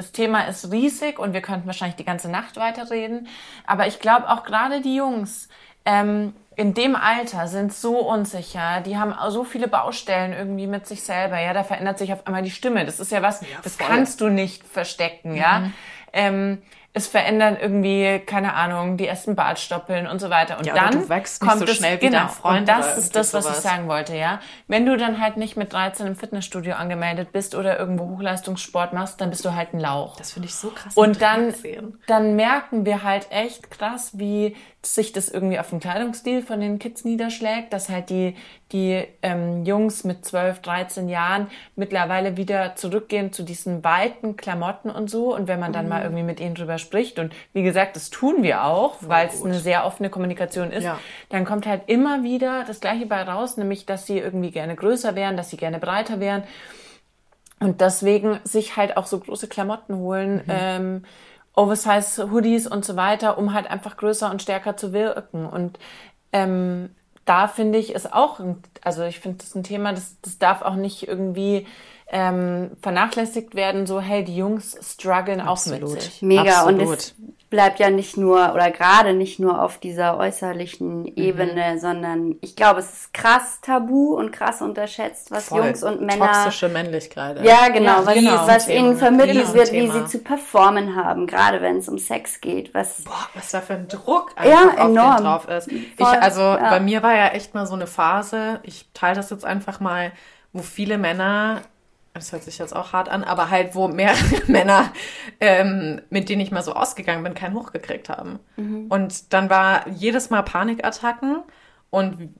das Thema ist riesig und wir könnten wahrscheinlich die ganze Nacht weiterreden. Aber ich glaube auch gerade die Jungs ähm, in dem Alter sind so unsicher. Die haben so viele Baustellen irgendwie mit sich selber. Ja, da verändert sich auf einmal die Stimme. Das ist ja was, ja, das kannst du nicht verstecken. Ja. Mhm. Ähm, es verändern irgendwie, keine Ahnung, die ersten Bartstoppeln und so weiter. Und ja, dann kommt so schnell es, wie genau. Und das ist das, was sowas. ich sagen wollte, ja. Wenn du dann halt nicht mit 13 im Fitnessstudio angemeldet bist oder irgendwo Hochleistungssport machst, dann bist du halt ein Lauch. Das finde ich so krass. Und dann, dann merken wir halt echt krass, wie sich das irgendwie auf den Kleidungsstil von den Kids niederschlägt, dass halt die, die ähm, Jungs mit 12, 13 Jahren mittlerweile wieder zurückgehen zu diesen weiten Klamotten und so. Und wenn man dann mhm. mal irgendwie mit ihnen drüber spricht. Und wie gesagt, das tun wir auch, weil es eine sehr offene Kommunikation ist. Ja. Dann kommt halt immer wieder das Gleiche bei raus, nämlich, dass sie irgendwie gerne größer wären, dass sie gerne breiter wären. Und deswegen sich halt auch so große Klamotten holen, ähm, Oversize Hoodies und so weiter, um halt einfach größer und stärker zu wirken. Und ähm, da finde ich ist auch, also ich finde das ist ein Thema, das, das darf auch nicht irgendwie ähm, vernachlässigt werden, so hey, die Jungs strugglen auch mit Absolut. sich. Mega. Und Absolut. es bleibt ja nicht nur oder gerade nicht nur auf dieser äußerlichen Mhm. Ebene, sondern ich glaube, es ist krass tabu und krass unterschätzt, was Voll. Jungs und Männer. Toxische Männlichkeit. Ja, genau, Ja, was, genau. was ihnen vermittelt Genau. wird, wie sie zu performen haben, gerade wenn es um Sex geht. Was Boah, was da für ein Druck Ja, einfach auf enorm. den drauf ist. Ich, Voll, also ja. bei mir war ja echt mal so eine Phase, ich teile das jetzt einfach mal, wo viele Männer, das hört sich jetzt auch hart an, aber halt, wo mehrere Männer, ähm, mit denen ich mal so ausgegangen bin, keinen hochgekriegt haben. Mhm. Und dann war jedes Mal Panikattacken. Und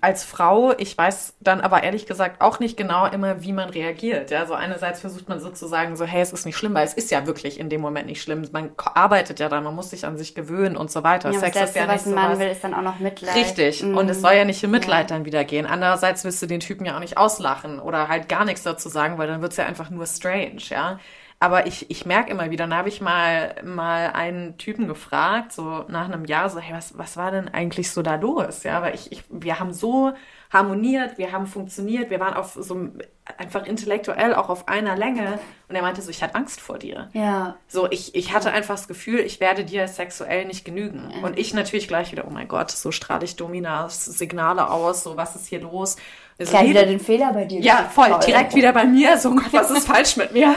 als Frau, ich weiß dann aber ehrlich gesagt auch nicht genau immer, wie man reagiert. Ja, so einerseits versucht man sozusagen so, hey, es ist nicht schlimm, weil es ist ja wirklich in dem Moment nicht schlimm. Man arbeitet ja dann, man muss sich an sich gewöhnen und so weiter. ja, Sex ist ja nicht was so Mann was. will, ist dann auch noch Mitleid. Richtig. Mhm. Und es soll ja nicht in Mitleid Ja. dann wieder gehen. Andererseits willst du den Typen ja auch nicht auslachen oder halt gar nichts dazu sagen, weil dann wird's ja einfach nur strange, ja. Aber ich, ich merke immer wieder, dann habe ich mal, mal einen Typen gefragt, so nach einem Jahr, so, hey, was, was war denn eigentlich so da los? Ja, weil ich, ich, wir haben so harmoniert, wir haben funktioniert, wir waren auf so einfach intellektuell auch auf einer Länge. Und er meinte so, ich hatte Angst vor dir. Ja. So, ich, ich hatte einfach das Gefühl, ich werde dir sexuell nicht genügen. Und ich natürlich gleich wieder, oh mein Gott, so strahle ich Dominas Signale aus, so was ist hier los? Also, Gleich wie- wieder den Fehler bei dir. ja, voll, Paul. direkt wieder bei mir, so Gott, was ist falsch mit mir?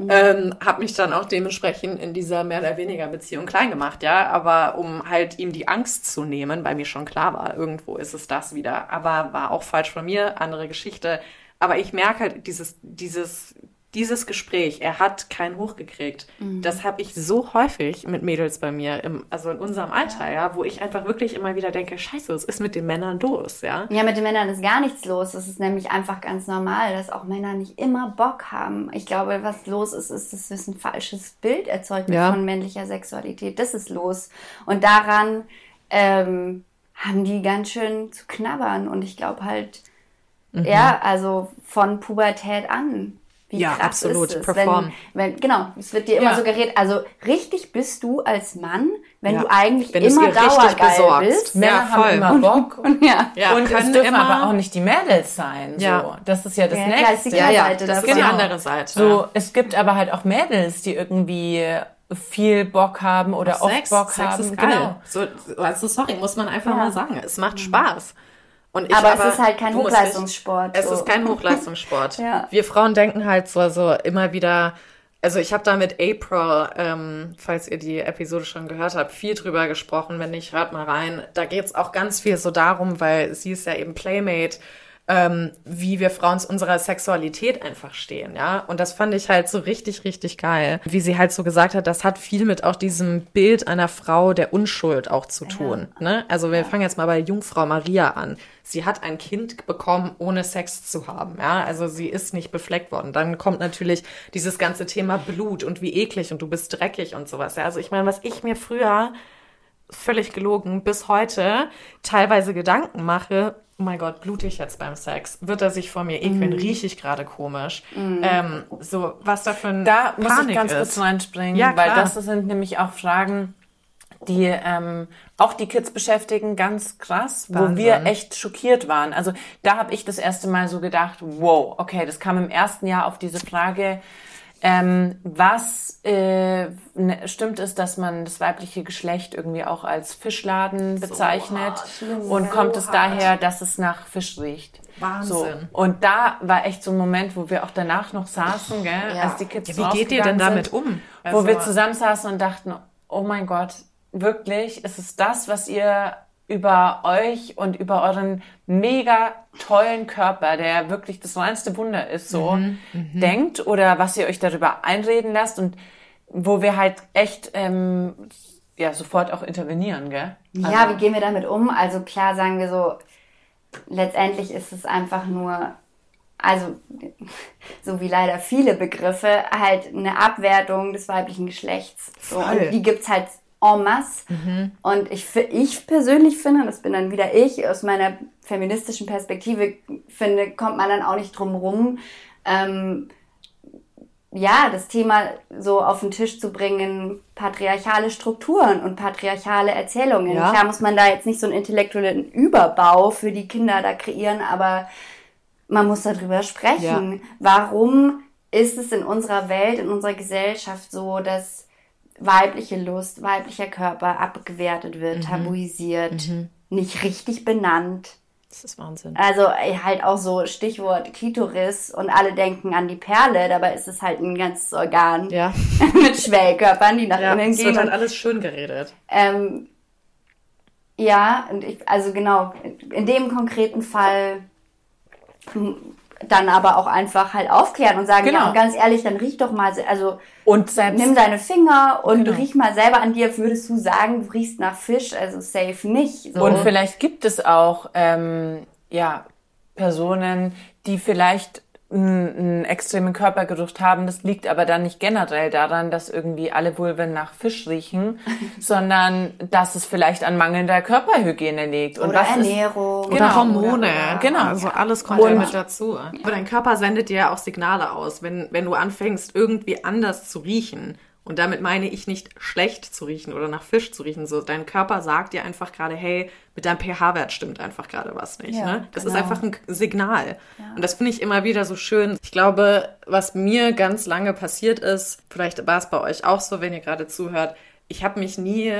Ähm, hab mich dann auch dementsprechend in dieser mehr oder weniger Beziehung klein gemacht, ja, aber um halt ihm die Angst zu nehmen, weil mir schon klar war, irgendwo ist es das wieder, aber war auch falsch von mir, andere Geschichte, aber ich merke halt dieses, dieses, dieses Gespräch, er hat keinen hochgekriegt. Das habe ich so häufig mit Mädels bei mir, im, also in unserem Alter, ja, wo ich einfach wirklich immer wieder denke, scheiße, was ist mit den Männern los, ja? Ja, mit den Männern ist gar nichts los. Es ist nämlich einfach ganz normal, dass auch Männer nicht immer Bock haben. Ich glaube, was los ist, ist, dass es ein falsches Bild erzeugt Ja. von männlicher Sexualität. Das ist los. Und daran ähm, haben die ganz schön zu knabbern. Und ich glaube halt, Mhm. ja, also von Pubertät an. Wie Ja, krass absolut. Ist es, Perform. Wenn, wenn, genau, es wird dir immer Ja. suggeriert. Also richtig bist du als Mann, wenn Ja. du eigentlich Wenn es immer dauergeil besorgst. bist. Männer Ja, haben immer Bock. Ja. Ja, und es können dürfen immer- aber auch nicht die Mädels sein. So. Ja. Das ist ja das Ja, klar, ist Nächste. die Ja, ja, Seite das ist davon. die Genau. andere Seite. So, es gibt aber halt auch Mädels, die irgendwie viel Bock haben oder oft Sex, Bock Sex haben. ist geil. Genau. So, also sorry, muss man einfach Ja. mal sagen. Es macht Spaß. Und ich Aber es ist halt kein Hochleistungssport, Nicht, es so. ist kein Hochleistungssport. Ja. Wir Frauen denken halt so, so immer wieder, also ich habe da mit April, ähm, falls ihr die Episode schon gehört habt, viel drüber gesprochen. Wenn nicht, hört mal rein. Da geht's auch ganz viel so darum, weil sie ist ja eben Playmate, ähm, wie wir Frauen zu unserer Sexualität einfach stehen, ja. Und das fand ich halt so richtig, richtig geil. Wie sie halt so gesagt hat, das hat viel mit auch diesem Bild einer Frau der Unschuld auch zu tun. Ne? Also wir fangen jetzt mal bei Jungfrau Maria an. Sie hat ein Kind bekommen, ohne Sex zu haben, ja. Also sie ist nicht befleckt worden. Dann kommt natürlich dieses ganze Thema Blut und wie eklig und du bist dreckig und sowas. Ja? Also ich meine, was ich mir früher völlig gelogen, bis heute teilweise Gedanken mache, oh mein Gott, blute ich jetzt beim Sex? Wird er sich vor mir ekeln? Rieche ich gerade komisch? Ähm, so, was da für ein Da muss Panik ich ganz ist. kurz reinspringen, Ja, weil das sind nämlich auch Fragen, die ähm, auch die Kids beschäftigen, ganz krass, wo Wahnsinn. wir echt schockiert waren. Also da habe ich das erste Mal so gedacht, wow, okay, das kam im ersten Jahr auf diese Frage, ähm, was äh, ne, stimmt es, dass man das weibliche Geschlecht irgendwie auch als Fischladen bezeichnet und kommt es daher, dass es nach Fisch riecht? Wahnsinn. So. Und da war echt so ein Moment, wo wir auch danach noch saßen, gell, Ja. als die Kids Ja, wie geht ihr denn damit sind, um? wo wir Also- zusammensaßen und dachten, oh mein Gott, wirklich, ist es das, was ihr über euch und über euren mega tollen Körper, der wirklich das reinste Wunder ist, so Mhm, denkt oder was ihr euch darüber einreden lasst und wo wir halt echt ähm, ja sofort auch intervenieren, gell? Ja, wie gehen wir damit um? Also klar sagen wir so, letztendlich ist es einfach nur also so wie leider viele Begriffe, halt eine Abwertung des weiblichen Geschlechts. So, und die gibt's halt en masse. Mhm. Und ich, ich persönlich finde, das bin dann wieder ich, aus meiner feministischen Perspektive finde, kommt man dann auch nicht drum rum, ähm, ja, das Thema so auf den Tisch zu bringen, patriarchale Strukturen und patriarchale Erzählungen. Ja. Klar muss man da jetzt nicht so einen intellektuellen Überbau für die Kinder da kreieren, aber man muss darüber sprechen. Ja. Warum ist es in unserer Welt, in unserer Gesellschaft so, dass weibliche Lust, weiblicher Körper abgewertet wird, mhm. tabuisiert, mhm. nicht richtig benannt? Das ist Wahnsinn. Also halt auch so Stichwort Klitoris und alle denken an die Perle, dabei ist es halt ein ganzes Organ ja. mit Schwellkörpern, die nach ja, innen gehen. Es wird halt alles schön geredet. Ähm, ja, und ich, also genau, in dem konkreten Fall dann aber auch einfach halt aufklären und sagen, genau. ja, und ganz ehrlich, dann riech doch mal, also und selbst, nimm deine Finger und genau. riech mal selber an dir. Würdest du sagen, du riechst nach Fisch? Also safe nicht. So. Und vielleicht gibt es auch ähm, ja Personen, die vielleicht einen extremen Körpergeruch haben. Das liegt aber dann nicht generell daran, dass irgendwie alle Vulven nach Fisch riechen, sondern dass es vielleicht an mangelnder Körperhygiene liegt. Und oder Ernährung. Ist, genau, oder Hormone. Oder, genau. Also alles kommt ja mit dazu. Aber dein Körper sendet dir ja auch Signale aus. Wenn, wenn du anfängst, irgendwie anders zu riechen, und damit meine ich nicht schlecht zu riechen oder nach Fisch zu riechen. So, dein Körper sagt dir einfach gerade, hey, mit deinem pH-Wert stimmt einfach gerade was nicht. Ja, ne? Das genau. ist einfach ein Signal. Ja. Und das finde ich immer wieder so schön. Ich glaube, was mir ganz lange passiert ist, vielleicht war es bei euch auch so, wenn ihr gerade zuhört, ich habe mich nie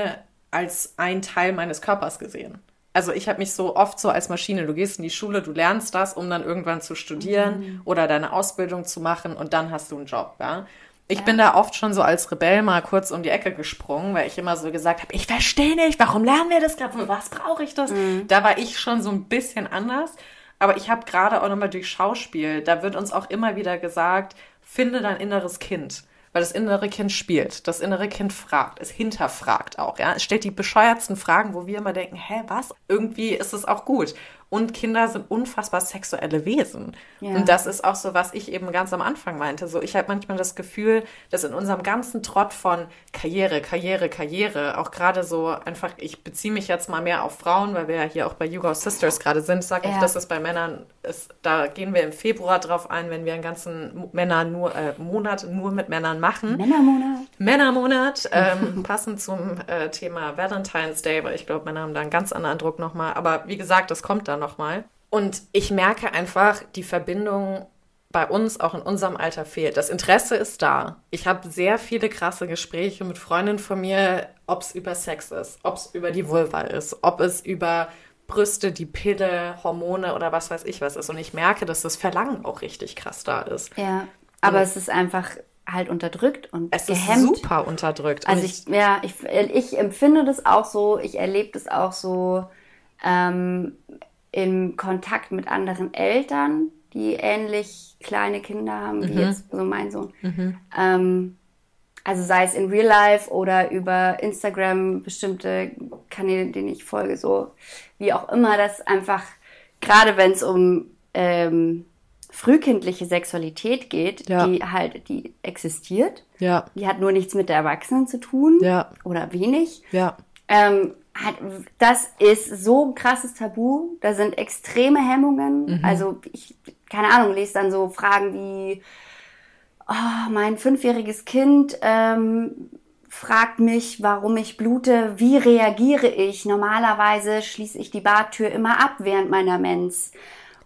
als ein Teil meines Körpers gesehen. Also ich habe mich so oft so als Maschine, du gehst in die Schule, du lernst das, um dann irgendwann zu studieren mhm. oder deine Ausbildung zu machen und dann hast du einen Job, ja. Ich ja. bin da oft schon so als Rebell mal kurz um die Ecke gesprungen, weil ich immer so gesagt habe, ich verstehe nicht, warum lernen wir das gerade, für was brauche ich das? Mhm. Da war ich schon so ein bisschen anders. Aber ich habe gerade auch nochmal durch Schauspiel, da wird uns auch immer wieder gesagt, finde dein inneres Kind. Weil das innere Kind spielt, das innere Kind fragt, es hinterfragt auch, ja. Es stellt die bescheuertsten Fragen, wo wir immer denken, hä, was? Irgendwie ist es auch gut. Und Kinder sind unfassbar sexuelle Wesen. Ja. Und das ist auch so, was ich eben ganz am Anfang meinte. So, ich habe manchmal das Gefühl, dass in unserem ganzen Trott von Karriere, Karriere, Karriere, auch gerade so einfach, ich beziehe mich jetzt mal mehr auf Frauen, weil wir ja hier auch bei Yoga Sisters gerade sind. Ich sage ja. nicht, dass das bei Männern ist. Da gehen wir im Februar drauf ein, wenn wir einen ganzen Männer nur, äh, Monat nur mit Männern machen. Männermonat. Männermonat, ähm, passend zum äh, Thema Valentine's Day, weil ich glaube, Männer haben da einen ganz anderen Druck nochmal. Aber wie gesagt, das kommt dann nochmal. Und ich merke einfach, die Verbindung bei uns auch in unserem Alter fehlt. Das Interesse ist da. Ich habe sehr viele krasse Gespräche mit Freundinnen von mir, ob es über Sex ist, ob es über die Vulva ist, ob es über Brüste, die Pille, Hormone oder was weiß ich was ist. Und ich merke, dass das Verlangen auch richtig krass da ist. Ja, aber und es ist einfach halt unterdrückt und es gehemmt. ist super unterdrückt. Also ich, ja, ich, ich empfinde das auch so, ich erlebe das auch so. Ähm, im Kontakt mit anderen Eltern, die ähnlich kleine Kinder haben, wie mhm. jetzt so mein Sohn. Mhm. Ähm, also sei es in Real Life oder über Instagram, bestimmte Kanäle, denen ich folge, so wie auch immer, dass einfach, gerade wenn es um ähm, frühkindliche Sexualität geht, ja. die halt, die existiert. Ja. Die hat nur nichts mit der Erwachsenen zu tun. Ja. Oder wenig. Ja. Ähm, das ist so ein krasses Tabu. Da sind extreme Hemmungen. Mhm. Also ich, keine Ahnung, lese dann so Fragen wie, oh, mein fünfjähriges Kind ähm, fragt mich, warum ich blute. Wie reagiere ich? Normalerweise schließe ich die Badtür immer ab während meiner Mens.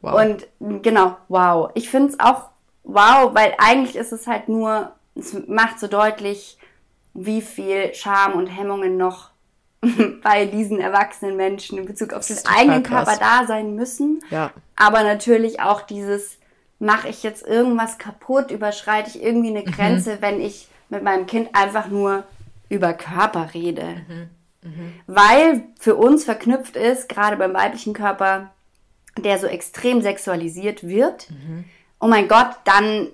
Wow. Und genau, wow. Ich finde es auch wow, weil eigentlich ist es halt nur, es macht so deutlich, wie viel Scham und Hemmungen noch bei diesen erwachsenen Menschen in Bezug auf den eigenen krass. Körper da sein müssen. Ja. Aber natürlich auch dieses, mache ich jetzt irgendwas kaputt, überschreite ich irgendwie eine mhm. Grenze, mhm. wenn ich mit meinem Kind einfach nur über Körper rede. Mhm. Mhm. Weil für uns verknüpft ist, gerade beim weiblichen Körper, der so extrem sexualisiert wird, mhm. oh mein Gott, dann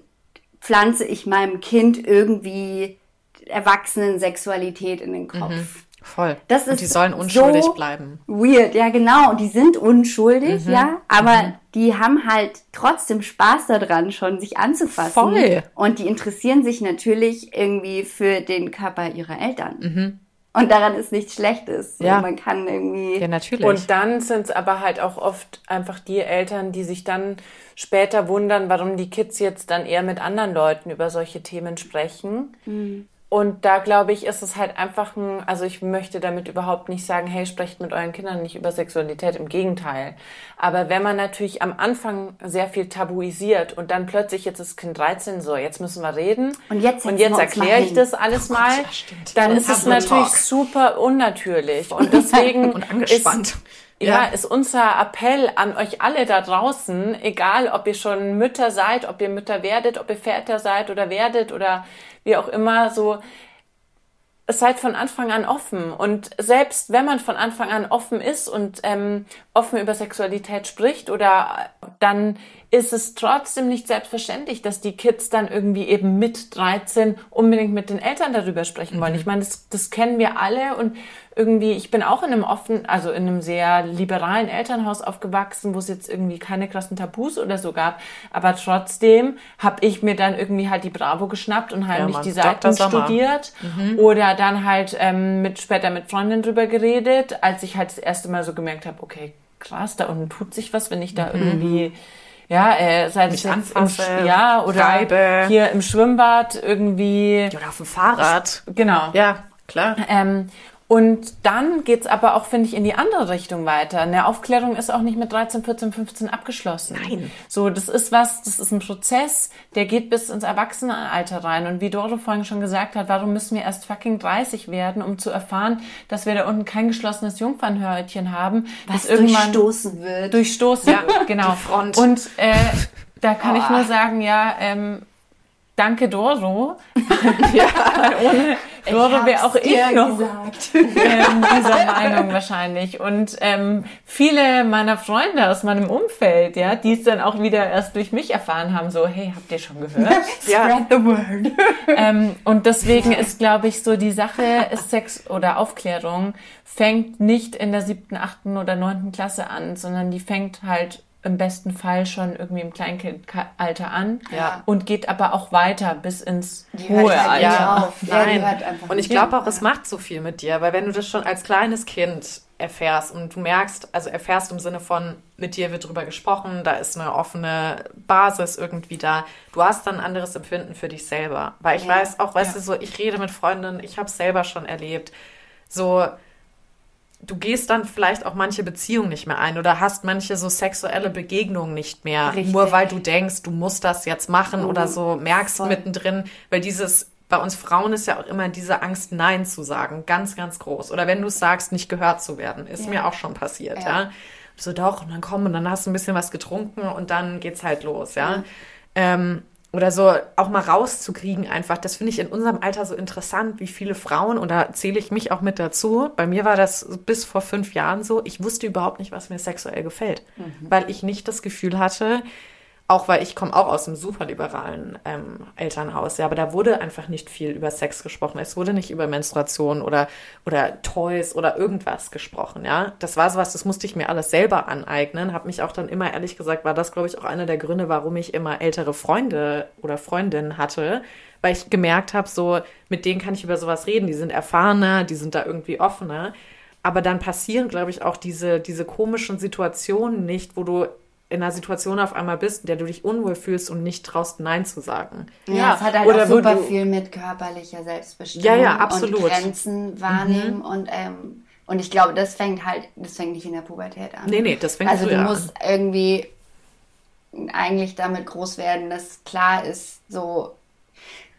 pflanze ich meinem Kind irgendwie Erwachsenen Sexualität in den Kopf. Mhm. Voll. Das und ist die sollen unschuldig so bleiben. Weird, ja genau. Und die sind unschuldig, Mhm. ja, aber die haben halt trotzdem Spaß daran, schon sich anzufassen. Voll. Und die interessieren sich natürlich irgendwie für den Körper ihrer Eltern. Mhm. Und daran ist nichts Schlechtes. Ja. Man kann irgendwie. Ja, natürlich. Und dann sind es aber halt auch oft einfach die Eltern, die sich dann später wundern, warum die Kids jetzt dann eher mit anderen Leuten über solche Themen sprechen. Und da glaube ich, ist es halt einfach ein, also ich möchte damit überhaupt nicht sagen, hey, sprecht mit euren Kindern nicht über Sexualität, im Gegenteil. Aber wenn man natürlich am Anfang sehr viel tabuisiert und dann plötzlich jetzt ist Kind 13 so, jetzt müssen wir reden Und jetzt und jetzt erkläre ich das alles mal, ja, dann ist es natürlich super unnatürlich. Und deswegen Und angespannt. Ist, ja, ist unser Appell an euch alle da draußen, egal ob ihr schon Mütter seid, ob ihr Mütter werdet, ob ihr Väter seid oder werdet oder wie auch immer, so seid von Anfang an offen. Und selbst wenn man von Anfang an offen ist und ähm, offen über Sexualität spricht, oder dann ist es trotzdem nicht selbstverständlich, dass die Kids dann irgendwie eben mit 13 unbedingt mit den Eltern darüber sprechen wollen. Ich meine, das, das kennen wir alle und irgendwie, ich bin auch in einem offen, also in einem sehr liberalen Elternhaus aufgewachsen, wo es jetzt irgendwie keine krassen Tabus oder so gab. Aber trotzdem habe ich mir dann irgendwie halt die Bravo geschnappt und heimlich Mann, die. Seiten studiert oder dann halt ähm, mit später mit Freundinnen drüber geredet, als ich halt das erste Mal so gemerkt habe, okay, krass, da unten tut sich was, wenn ich da irgendwie ja, äh, seit Mich ich jetzt im, anfasse, Sch- ja, oder reibe. hier im Schwimmbad irgendwie, Oder auf dem Fahrrad. genau. Ja, klar. Ähm, und dann geht's aber auch, finde ich, in die andere Richtung weiter. Eine Aufklärung ist auch nicht mit 13, 14, 15 abgeschlossen. Nein. So, das ist was, das ist ein Prozess, der geht bis ins Erwachsenenalter rein. Und wie Doro vorhin schon gesagt hat, warum müssen wir erst fucking 30 werden, um zu erfahren, dass wir da unten kein geschlossenes Jungfernhörnchen haben, was das irgendwann durchstoßen wird. durchstoßen. Ja, genau. Und äh, da kann ich Oh. nur sagen, ja, ähm, danke Doro. Weil ohne Doro wäre auch ich noch ähm, dieser Meinung wahrscheinlich. Und ähm, viele meiner Freunde aus meinem Umfeld, ja, die es dann auch wieder erst durch mich erfahren haben, so, hey, habt ihr schon gehört? Ja. the word. ähm, und deswegen ist, glaube ich, so die Sache, ist Sex oder Aufklärung fängt nicht in der siebten, achten oder neunten Klasse an, sondern die fängt halt im besten Fall schon irgendwie im Kleinkindalter an Ja. und geht aber auch weiter bis ins Die hohe halt Alter. auf. Ja, die Nein. hört einfach und ich glaube auch, es macht so viel mit dir, weil wenn du das schon als kleines Kind erfährst und du merkst, also erfährst im Sinne von, mit dir wird drüber gesprochen, da ist eine offene Basis irgendwie da, du hast dann ein anderes Empfinden für dich selber. Weil ich Ja. weiß auch, weißt du, so, ich rede mit Freundinnen, ich habe es selber schon erlebt, so, du gehst dann vielleicht auch manche Beziehungen nicht mehr ein oder hast manche so sexuelle Begegnungen nicht mehr, Richtig. nur weil du denkst, du musst das jetzt machen oder so, merkst voll. mittendrin, weil dieses, bei uns Frauen ist ja auch immer diese Angst, Nein zu sagen, ganz, ganz groß. Oder wenn du es sagst, nicht gehört zu werden, ist Ja. mir auch schon passiert, ja. Ja. So, doch, und dann komm, und dann hast du ein bisschen was getrunken und dann geht's halt los, ja. Ähm, oder so auch mal rauszukriegen einfach. Das finde ich in unserem Alter so interessant, wie viele Frauen, und da zähle ich mich auch mit dazu. Bei mir war das bis vor fünf Jahren so. Ich wusste überhaupt nicht, was mir sexuell gefällt, weil ich nicht das Gefühl hatte, auch weil ich komme auch aus einem superliberalen ähm, Elternhaus, ja, aber da wurde einfach nicht viel über Sex gesprochen. Es wurde nicht über Menstruation oder, oder Toys oder irgendwas gesprochen, ja. Das war sowas, das musste ich mir alles selber aneignen. Habe mich auch dann immer, ehrlich gesagt, war das, glaube ich, auch einer der Gründe, warum ich immer ältere Freunde oder Freundinnen hatte, weil ich gemerkt habe, so, mit denen kann ich über sowas reden. Die sind erfahrener, die sind da irgendwie offener. Aber dann passieren, glaube ich, auch diese, diese komischen Situationen nicht, wo du in einer Situation auf einmal bist, in der du dich unwohl fühlst und nicht traust, Nein zu sagen. Ja, Ja, es hat halt oder auch super du- viel mit körperlicher Selbstbestimmung Ja, ja, absolut. Mhm. und Grenzen wahrnehmen und ähm, und ich glaube, das fängt halt, das fängt nicht in der Pubertät an. Nee, nee, das fängt Also du musst irgendwie eigentlich damit groß werden, dass klar ist, so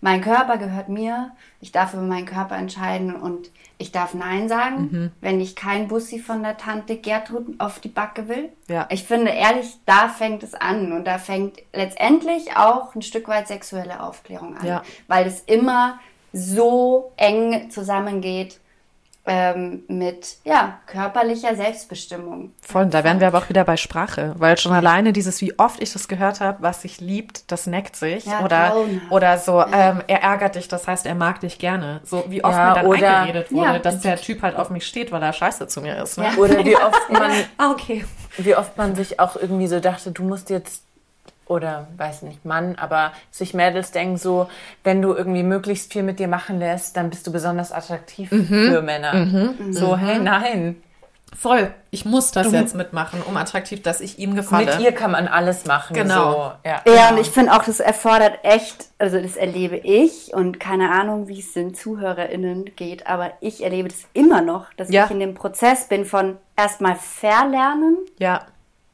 mein Körper gehört mir, ich darf über meinen Körper entscheiden und ich darf Nein sagen, Mhm. wenn ich kein Bussi von der Tante Gertrud auf die Backe will. Ja. Ich finde ehrlich, da fängt es an und da fängt letztendlich auch ein Stück weit sexuelle Aufklärung an, Ja. weil es immer so eng zusammengeht ähm, mit ja, körperlicher Selbstbestimmung. Voll, da wären wir aber auch wieder bei Sprache, weil schon alleine dieses, wie oft ich das gehört habe, was sich liebt, das neckt sich. Ja, oder, grauenhaft. oder so, ähm, er ärgert dich, das heißt, er mag dich gerne. So wie oft Ja, mir dann oder- eingeredet wurde, Ja. dass der Typ halt auf mich steht, weil er scheiße zu mir ist. Ne? Ja. Oder wie oft man, Ah, okay. wie oft man sich auch irgendwie so dachte, du musst jetzt oder weiß nicht, Mann, aber sich Mädels denken so, wenn du irgendwie möglichst viel mit dir machen lässt, dann bist du besonders attraktiv für Männer. So, hey, nein. Voll. Ich muss das jetzt mitmachen, um attraktiv, dass ich ihm gefalle. Mit ihr kann man alles machen. Genau. So, ja. Ja, und ich finde auch, das erfordert echt, also das erlebe ich und keine Ahnung, wie es den ZuhörerInnen geht, aber ich erlebe das immer noch, dass Ja. ich in dem Prozess bin von erstmal verlernen Ja.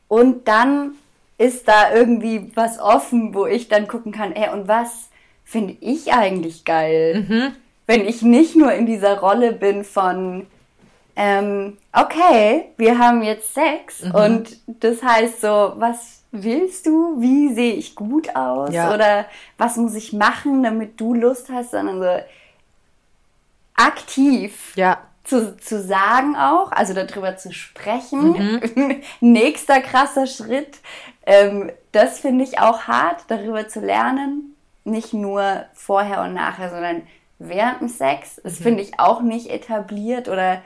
und dann ist da irgendwie was offen, wo ich dann gucken kann, ey, und was finde ich eigentlich geil? Wenn ich nicht nur in dieser Rolle bin von, ähm, okay, wir haben jetzt Sex und das heißt so, was willst du? Wie sehe ich gut aus? Ja. Oder was muss ich machen, damit du Lust hast? Sondern so aktiv Ja. Zu, zu sagen auch, also darüber zu sprechen. Nächster krasser Schritt. Ähm, das finde ich auch hart, darüber zu lernen. Nicht nur vorher und nachher, sondern während dem Sex. Das finde ich auch nicht etabliert oder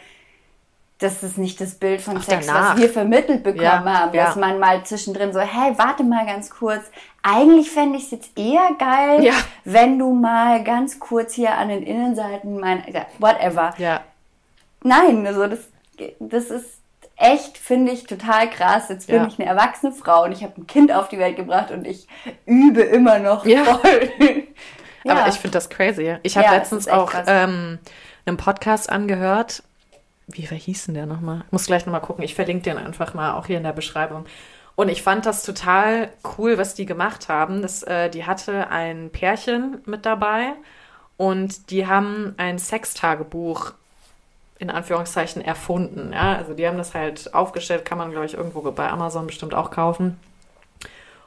das ist nicht das Bild von Auch Sex, danach. was wir vermittelt bekommen Ja, haben. ja. Dass man mal zwischendrin so, hey, warte mal ganz kurz. Eigentlich fände ich es jetzt eher geil, Ja. wenn du mal ganz kurz hier an den Innenseiten mein, whatever. Ja. Nein, also das, das ist echt, finde ich, total krass. Jetzt bin Ja. ich eine erwachsene Frau und ich habe ein Kind auf die Welt gebracht und ich übe immer noch Ja. voll. Aber Ja. ich finde das crazy. Ich habe letztens auch ähm, einen Podcast angehört. Wie wer hieß denn der nochmal? Muss gleich nochmal gucken. Ich verlinke den einfach mal auch hier in der Beschreibung. Und ich fand das total cool, was die gemacht haben. Das, äh, die hatte ein Pärchen mit dabei und die haben ein Sextagebuch in Anführungszeichen erfunden. Ja? Also die haben das halt aufgestellt, kann man, glaube ich, irgendwo bei Amazon bestimmt auch kaufen.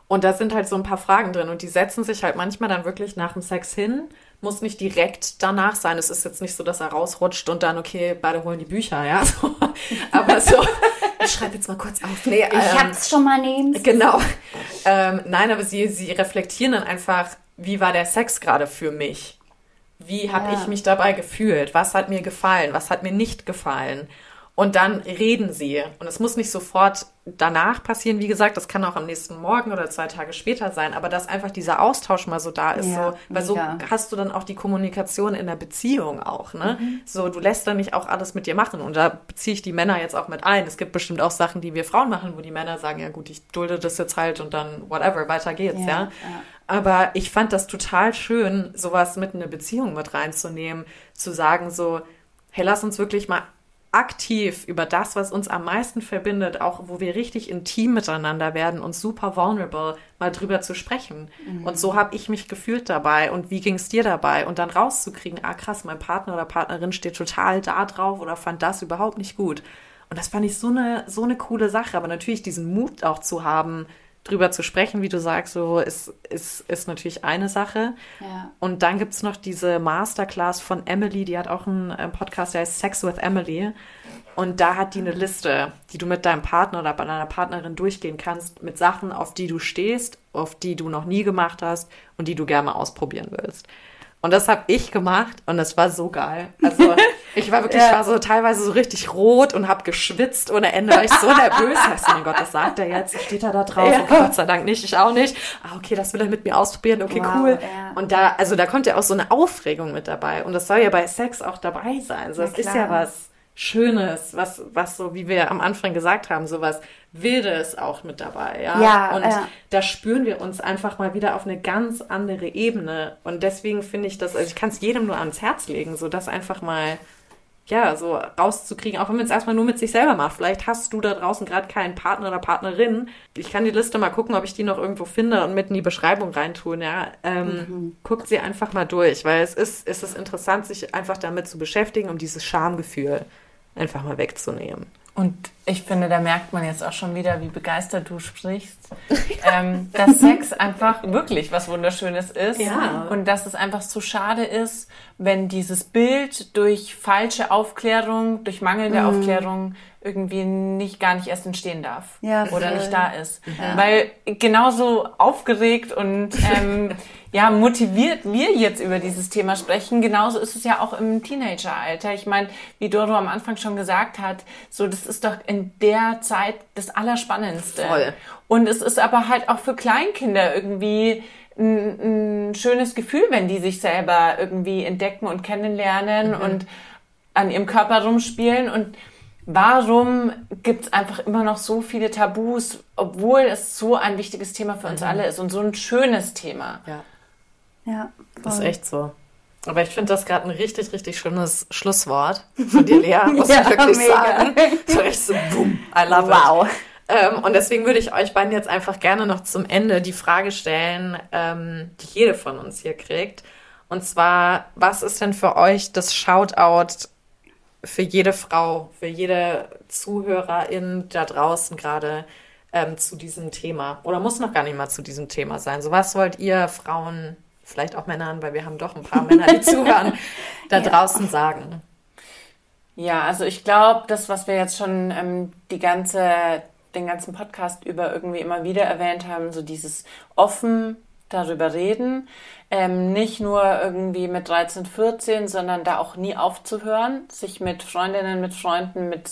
Und da sind halt so ein paar Fragen drin und die setzen sich halt manchmal dann wirklich nach dem Sex hin. Muss nicht direkt danach sein. Es ist jetzt nicht so, dass er rausrutscht und dann, okay, beide holen die Bücher, ja. So. Aber so, ich schreibe jetzt mal kurz auf. Nee, Ich ähm, hab's schon mal neben. Genau. Ähm, nein, aber sie, sie reflektieren dann einfach, wie war der Sex gerade für mich? Wie habe Ja. ich mich dabei gefühlt? Was hat mir gefallen? Was hat mir nicht gefallen? Und dann reden sie. Und es muss nicht sofort danach passieren, wie gesagt, das kann auch am nächsten Morgen oder zwei Tage später sein, aber dass einfach dieser Austausch mal so da ist, Ja, so, weil so mega. hast du dann auch die Kommunikation in der Beziehung auch, ne? Mhm. So, du lässt dann nicht auch alles mit dir machen. Und da beziehe ich die Männer jetzt auch mit ein. Es gibt bestimmt auch Sachen, die wir Frauen machen, wo die Männer sagen, ja gut, ich dulde das jetzt halt und dann whatever, weiter geht's, ja. Ja, ja. Aber ich fand das total schön, sowas mit in eine Beziehung mit reinzunehmen, zu sagen so, hey, lass uns wirklich mal aktiv über das, was uns am meisten verbindet, auch wo wir richtig intim miteinander werden und super vulnerable, mal drüber zu sprechen. Und so habe ich mich gefühlt dabei und wie ging es dir dabei? Und dann rauszukriegen, ah krass, mein Partner oder Partnerin steht total da drauf oder fand das überhaupt nicht gut. Und das fand ich so eine, so eine coole Sache. Aber natürlich diesen Mut auch zu haben, drüber zu sprechen, wie du sagst, so ist, ist, ist natürlich eine Sache. Ja. Und dann gibt's noch diese Masterclass von Emily, die hat auch einen äh, Podcast, der heißt Sex with Emily. Und da hat die eine Liste, die du mit deinem Partner oder bei deiner Partnerin durchgehen kannst, mit Sachen, auf die du stehst, auf die du noch nie gemacht hast und die du gerne mal ausprobieren willst. Und das habe ich gemacht und das war so geil. Also ich war wirklich, Ja. ich war so teilweise so richtig rot und habe geschwitzt ohne Ende, weil ich so nervös war. Ich so, mein Gott, was sagt er jetzt? Steht er da drauf? Ja. Okay, Gott sei Dank nicht, ich auch nicht. Ah, okay, das will er mit mir ausprobieren. Okay, Wow, cool. ja. Und da, also da kommt ja auch so eine Aufregung mit dabei. Und das soll ja bei Sex auch dabei sein. Also das ist ja was Schönes, was, was so, wie wir am Anfang gesagt haben, so was Wildes auch mit dabei, ja. Ja, und ja. da spüren wir uns einfach mal wieder auf eine ganz andere Ebene. Und deswegen finde ich das, also ich kann es jedem nur ans Herz legen, so das einfach mal, ja, so rauszukriegen, auch wenn man es erstmal nur mit sich selber macht. Vielleicht hast du da draußen gerade keinen Partner oder Partnerin. Ich kann die Liste mal gucken, ob ich die noch irgendwo finde und mit in die Beschreibung reintun, ja. Ähm, Guckt sie einfach mal durch, weil es ist, es ist interessant, sich einfach damit zu beschäftigen, um dieses Schamgefühl einfach mal wegzunehmen. Und ich finde, da merkt man jetzt auch schon wieder, wie begeistert du sprichst, ähm, dass Sex einfach wirklich was Wunderschönes ist. Ja. und dass es einfach so schade ist, wenn dieses Bild durch falsche Aufklärung, durch mangelnde Aufklärung irgendwie nicht gar nicht erst entstehen darf Ja, oder nicht da ist, weil genauso aufgeregt und ähm, ja motiviert wir jetzt über dieses Thema sprechen, genauso ist es ja auch im Teenageralter. Ich meine, wie Doro am Anfang schon gesagt hat, so das ist doch in der Zeit das Allerspannendste. Voll. Und es ist aber halt auch für Kleinkinder irgendwie ein, ein schönes Gefühl, wenn die sich selber irgendwie entdecken und kennenlernen und an ihrem Körper rumspielen. Und warum gibt es einfach immer noch so viele Tabus, obwohl es so ein wichtiges Thema für uns alle ist und so ein schönes Thema? Ja. Ja, Das ist voll. echt so. Aber ich finde das gerade ein richtig, richtig schönes Schlusswort von dir, Lea, muss Ja, ich wirklich mega. sagen. So echt so, boom, I love Wow. it. Ähm, und deswegen würde ich euch beiden jetzt einfach gerne noch zum Ende die Frage stellen, ähm, die jede von uns hier kriegt. Und zwar, was ist denn für euch das Shoutout für jede Frau, für jede Zuhörerin da draußen gerade ähm, zu diesem Thema? Oder muss noch gar nicht mal zu diesem Thema sein? So was wollt ihr Frauen, vielleicht auch Männern, weil wir haben doch ein paar Männer, die zuhören, da draußen sagen? Ja, also ich glaube, das, was wir jetzt schon ähm, die ganze, den ganzen Podcast über irgendwie immer wieder erwähnt haben, so dieses offen darüber reden, ähm, nicht nur irgendwie mit 13, 14, sondern da auch nie aufzuhören, sich mit Freundinnen, mit Freunden, mit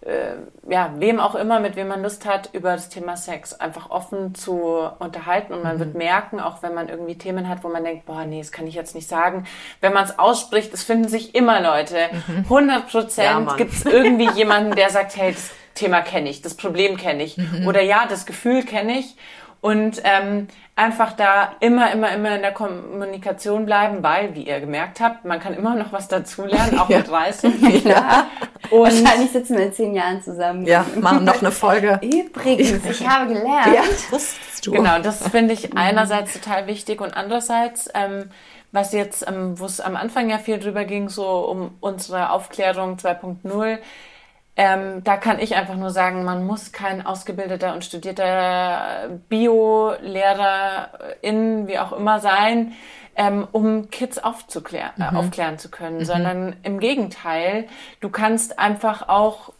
äh, ja, wem auch immer, mit wem man Lust hat, über das Thema Sex einfach offen zu unterhalten. Und man wird merken, auch wenn man irgendwie Themen hat, wo man denkt, boah, nee, das kann ich jetzt nicht sagen. Wenn man es ausspricht, es finden sich immer Leute. 100 Ja, Prozent Mann. gibt es irgendwie jemanden, der sagt, hey, das Thema kenne ich, das Problem kenne ich. Oder ja, das Gefühl kenne ich. Und ähm, einfach da immer, immer, immer in der Kommunikation bleiben, weil, wie ihr gemerkt habt, man kann immer noch was dazulernen, auch Ja. mit 30. Ja. Und Wahrscheinlich sitzen wir in zehn Jahren zusammen. Ja, machen noch eine Folge. Übrigens, ich habe gelernt. Ja, wusstest du. Genau, das finde ich einerseits total wichtig und andererseits, ähm, was jetzt, ähm, wo es am Anfang ja viel drüber ging, so um unsere Aufklärung 2.0, ähm, da kann ich einfach nur sagen, man muss kein ausgebildeter und studierter Bio-Lehrer in, wie auch immer sein, ähm, um Kids aufzuklären, äh, aufklären zu können, sondern im Gegenteil, du kannst einfach auch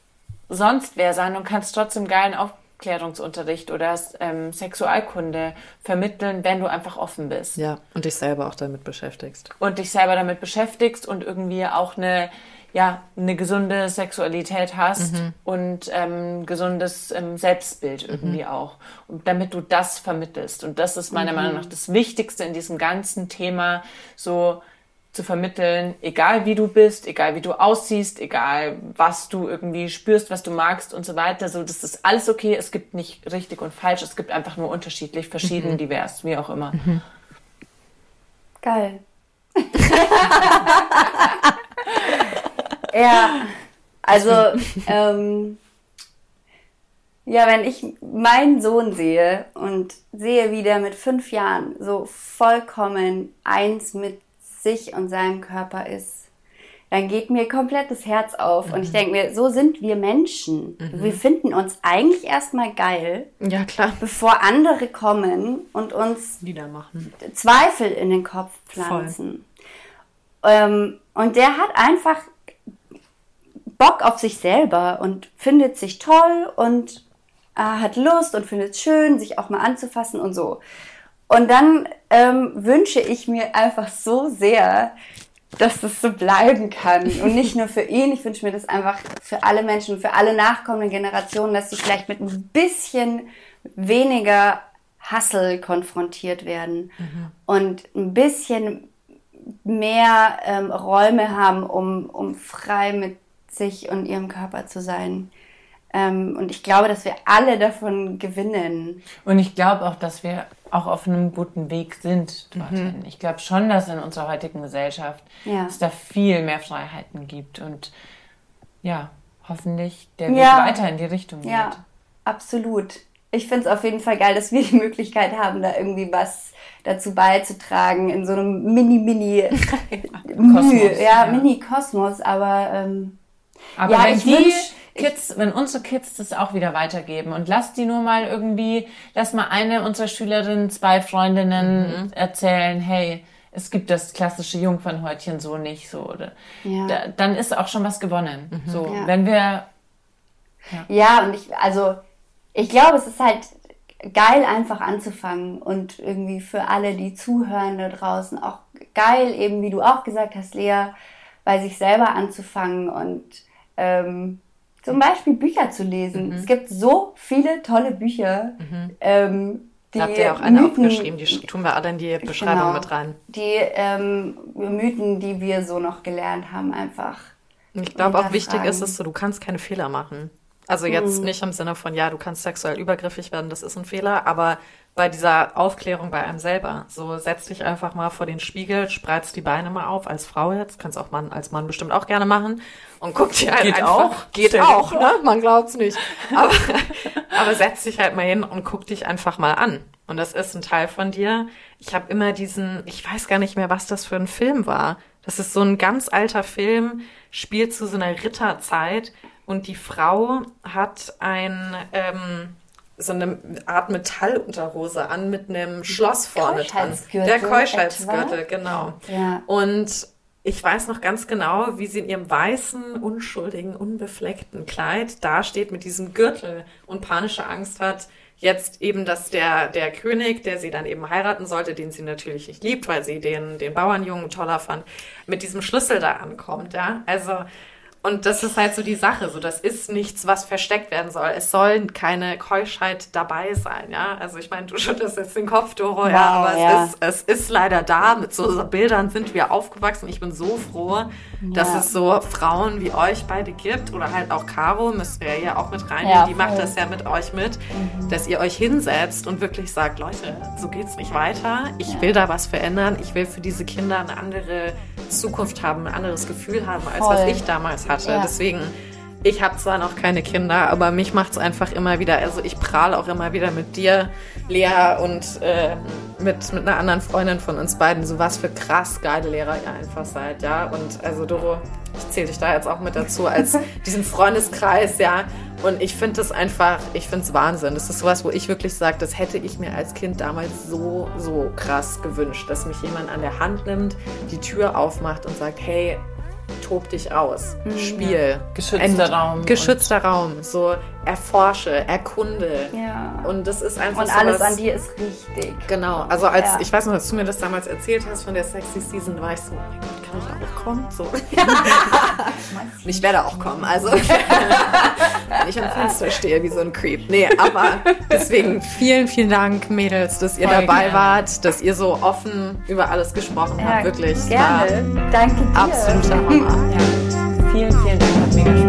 sonst wer sein und kannst trotzdem geilen Aufklärungsunterricht oder ähm, Sexualkunde vermitteln, wenn du einfach offen bist. Ja, und dich selber auch damit beschäftigst. und dich selber damit beschäftigst und irgendwie auch eine ja eine gesunde Sexualität hast und ähm, gesundes ähm, Selbstbild irgendwie auch. Und damit du das vermittelst. Und das ist meiner Meinung nach das Wichtigste in diesem ganzen Thema so zu vermitteln, egal wie du bist, egal wie du aussiehst, egal was du irgendwie spürst, was du magst und so weiter, so das ist alles okay, es gibt nicht richtig und falsch, es gibt einfach nur unterschiedlich, verschieden, divers, wie auch immer. Geil. ja, also, ähm, ja, wenn ich meinen Sohn sehe und sehe, wie der mit fünf Jahren so vollkommen eins mit sich und seinem Körper ist, dann geht mir komplett das Herz auf. Und ich denke mir, so sind wir Menschen. Wir finden uns eigentlich erstmal geil, Ja, klar. bevor andere kommen und uns Wieder machen. Zweifel in den Kopf pflanzen. Ähm, und der hat einfach Bock auf sich selber und findet sich toll und äh, hat Lust und findet es schön, sich auch mal anzufassen und so. Und dann ähm, wünsche ich mir einfach so sehr, dass das so bleiben kann. Und nicht nur für ihn, ich wünsche mir das einfach für alle Menschen, für alle nachkommenden Generationen, dass sie vielleicht mit ein bisschen weniger Hassel konfrontiert werden und ein bisschen mehr ähm, Räume haben, um, um frei mit sich und ihrem Körper zu sein. Ähm, und ich glaube, dass wir alle davon gewinnen. Und ich glaube auch, dass wir auch auf einem guten Weg sind dorthin. Ich glaube schon, dass in unserer heutigen Gesellschaft Ja. es da viel mehr Freiheiten gibt und ja, hoffentlich der Weg Ja. weiter in die Richtung geht. Ja, absolut. Ich finde es auf jeden Fall geil, dass wir die Möglichkeit haben, da irgendwie was dazu beizutragen in so einem mini-mini Kosmos, Mühe, ja, ja. Mini-Kosmos, aber ähm, Aber ja, wenn ich die wünsch- Kids, wenn unsere Kids das auch wieder weitergeben und lass die nur mal irgendwie, lass mal eine unserer Schülerinnen, zwei Freundinnen mhm. erzählen, hey, es gibt das klassische Jungfernhäutchen so nicht so oder ja. da, dann ist auch schon was gewonnen. Mhm. So, ja. wenn wir ja. ja, und ich also ich glaube, es ist halt geil einfach anzufangen und irgendwie für alle, die zuhören da draußen auch geil eben wie du auch gesagt hast, Lea, bei sich selber anzufangen und ähm, zum Beispiel Bücher zu lesen. Mhm. Es gibt so viele tolle Bücher. Mhm. Ähm, die Habt ihr auch eine Mythen, aufgeschrieben, die tun wir alle in die Beschreibung genau, mit rein. Die ähm, Mythen, die wir so noch gelernt haben, einfach. Ich glaube auch wichtig ist es so, du kannst keine Fehler machen. Also jetzt mhm. nicht im Sinne von, ja, du kannst sexuell übergriffig werden, das ist ein Fehler, aber bei dieser Aufklärung bei einem selber. So setz dich einfach mal vor den Spiegel, spreiz die Beine mal auf als Frau jetzt, kannst auch Mann als Mann bestimmt auch gerne machen und guck dir halt geht einfach, auch, geht auch, ne? Man glaubt's nicht. Aber, aber setz dich halt mal hin und guck dich einfach mal an. Und das ist ein Teil von dir. Ich habe immer diesen, ich weiß gar nicht mehr, was das für ein Film war. Das ist so ein ganz alter Film, spielt zu so einer Ritterzeit und die Frau hat ein ähm, so eine Art Metallunterhose an mit einem Schloss vorne dran. Der Keuschheitsgürtel, genau. Ja. Und ich weiß noch ganz genau, wie sie in ihrem weißen, unschuldigen, unbefleckten Kleid dasteht mit diesem Gürtel und panische Angst hat, jetzt eben, dass der, der König, der sie dann eben heiraten sollte, den sie natürlich nicht liebt, weil sie den, den Bauernjungen toller fand, mit diesem Schlüssel da ankommt, ja. Also, und das ist halt so die Sache, so das ist nichts, was versteckt werden soll. Es soll keine Keuschheit dabei sein, ja. Also ich meine, du schüttelst jetzt den Kopf, Doro, wow, ja, aber ja. Es, ist, es ist leider da. Mit so Bildern sind wir aufgewachsen. Ich bin so froh, ja. dass es so Frauen wie euch beide gibt oder halt auch Caro, müsst ihr ja auch mit reinnehmen, ja, die macht das ja mit euch mit, mhm. dass ihr euch hinsetzt und wirklich sagt, Leute, so geht's nicht weiter. Ich will da was verändern. Ich will für diese Kinder eine andere Zukunft haben, ein anderes Gefühl haben, als Voll. was ich damals hatte. Ja. Deswegen, ich habe zwar noch keine Kinder, aber mich macht es einfach immer wieder, also ich prahle auch immer wieder mit dir, Lea, und äh, mit, mit einer anderen Freundin von uns beiden, so was für krass geile Lehrer ihr einfach seid, ja. Und also Doro, ich zähle dich da jetzt auch mit dazu als diesen Freundeskreis, ja. Und ich finde das einfach, ich finde es Wahnsinn. Das ist sowas, wo ich wirklich sage, das hätte ich mir als Kind damals so, so krass gewünscht, dass mich jemand an der Hand nimmt, die Tür aufmacht und sagt, hey, tob dich aus, mhm. spiel. Geschützter Raum. Geschützter Raum, so erforsche, erkunde. Ja. Und das ist einfach Und so alles an dir ist richtig. Genau, also als, ja. ich weiß noch, als du mir das damals erzählt hast von der Sexy Season, war ich so, oh mein Gott, kann ich auch kommen? So. Und ich werde auch kommen, also wenn ich am Fenster stehe wie so ein Creep. Nee, aber deswegen vielen, vielen Dank, Mädels, dass ihr Voll dabei gerne. wart, dass ihr so offen über alles gesprochen ja, habt, wirklich. Gerne. Danke dir. Absoluter Hammer. Ja. Vielen, vielen Dank, hat mega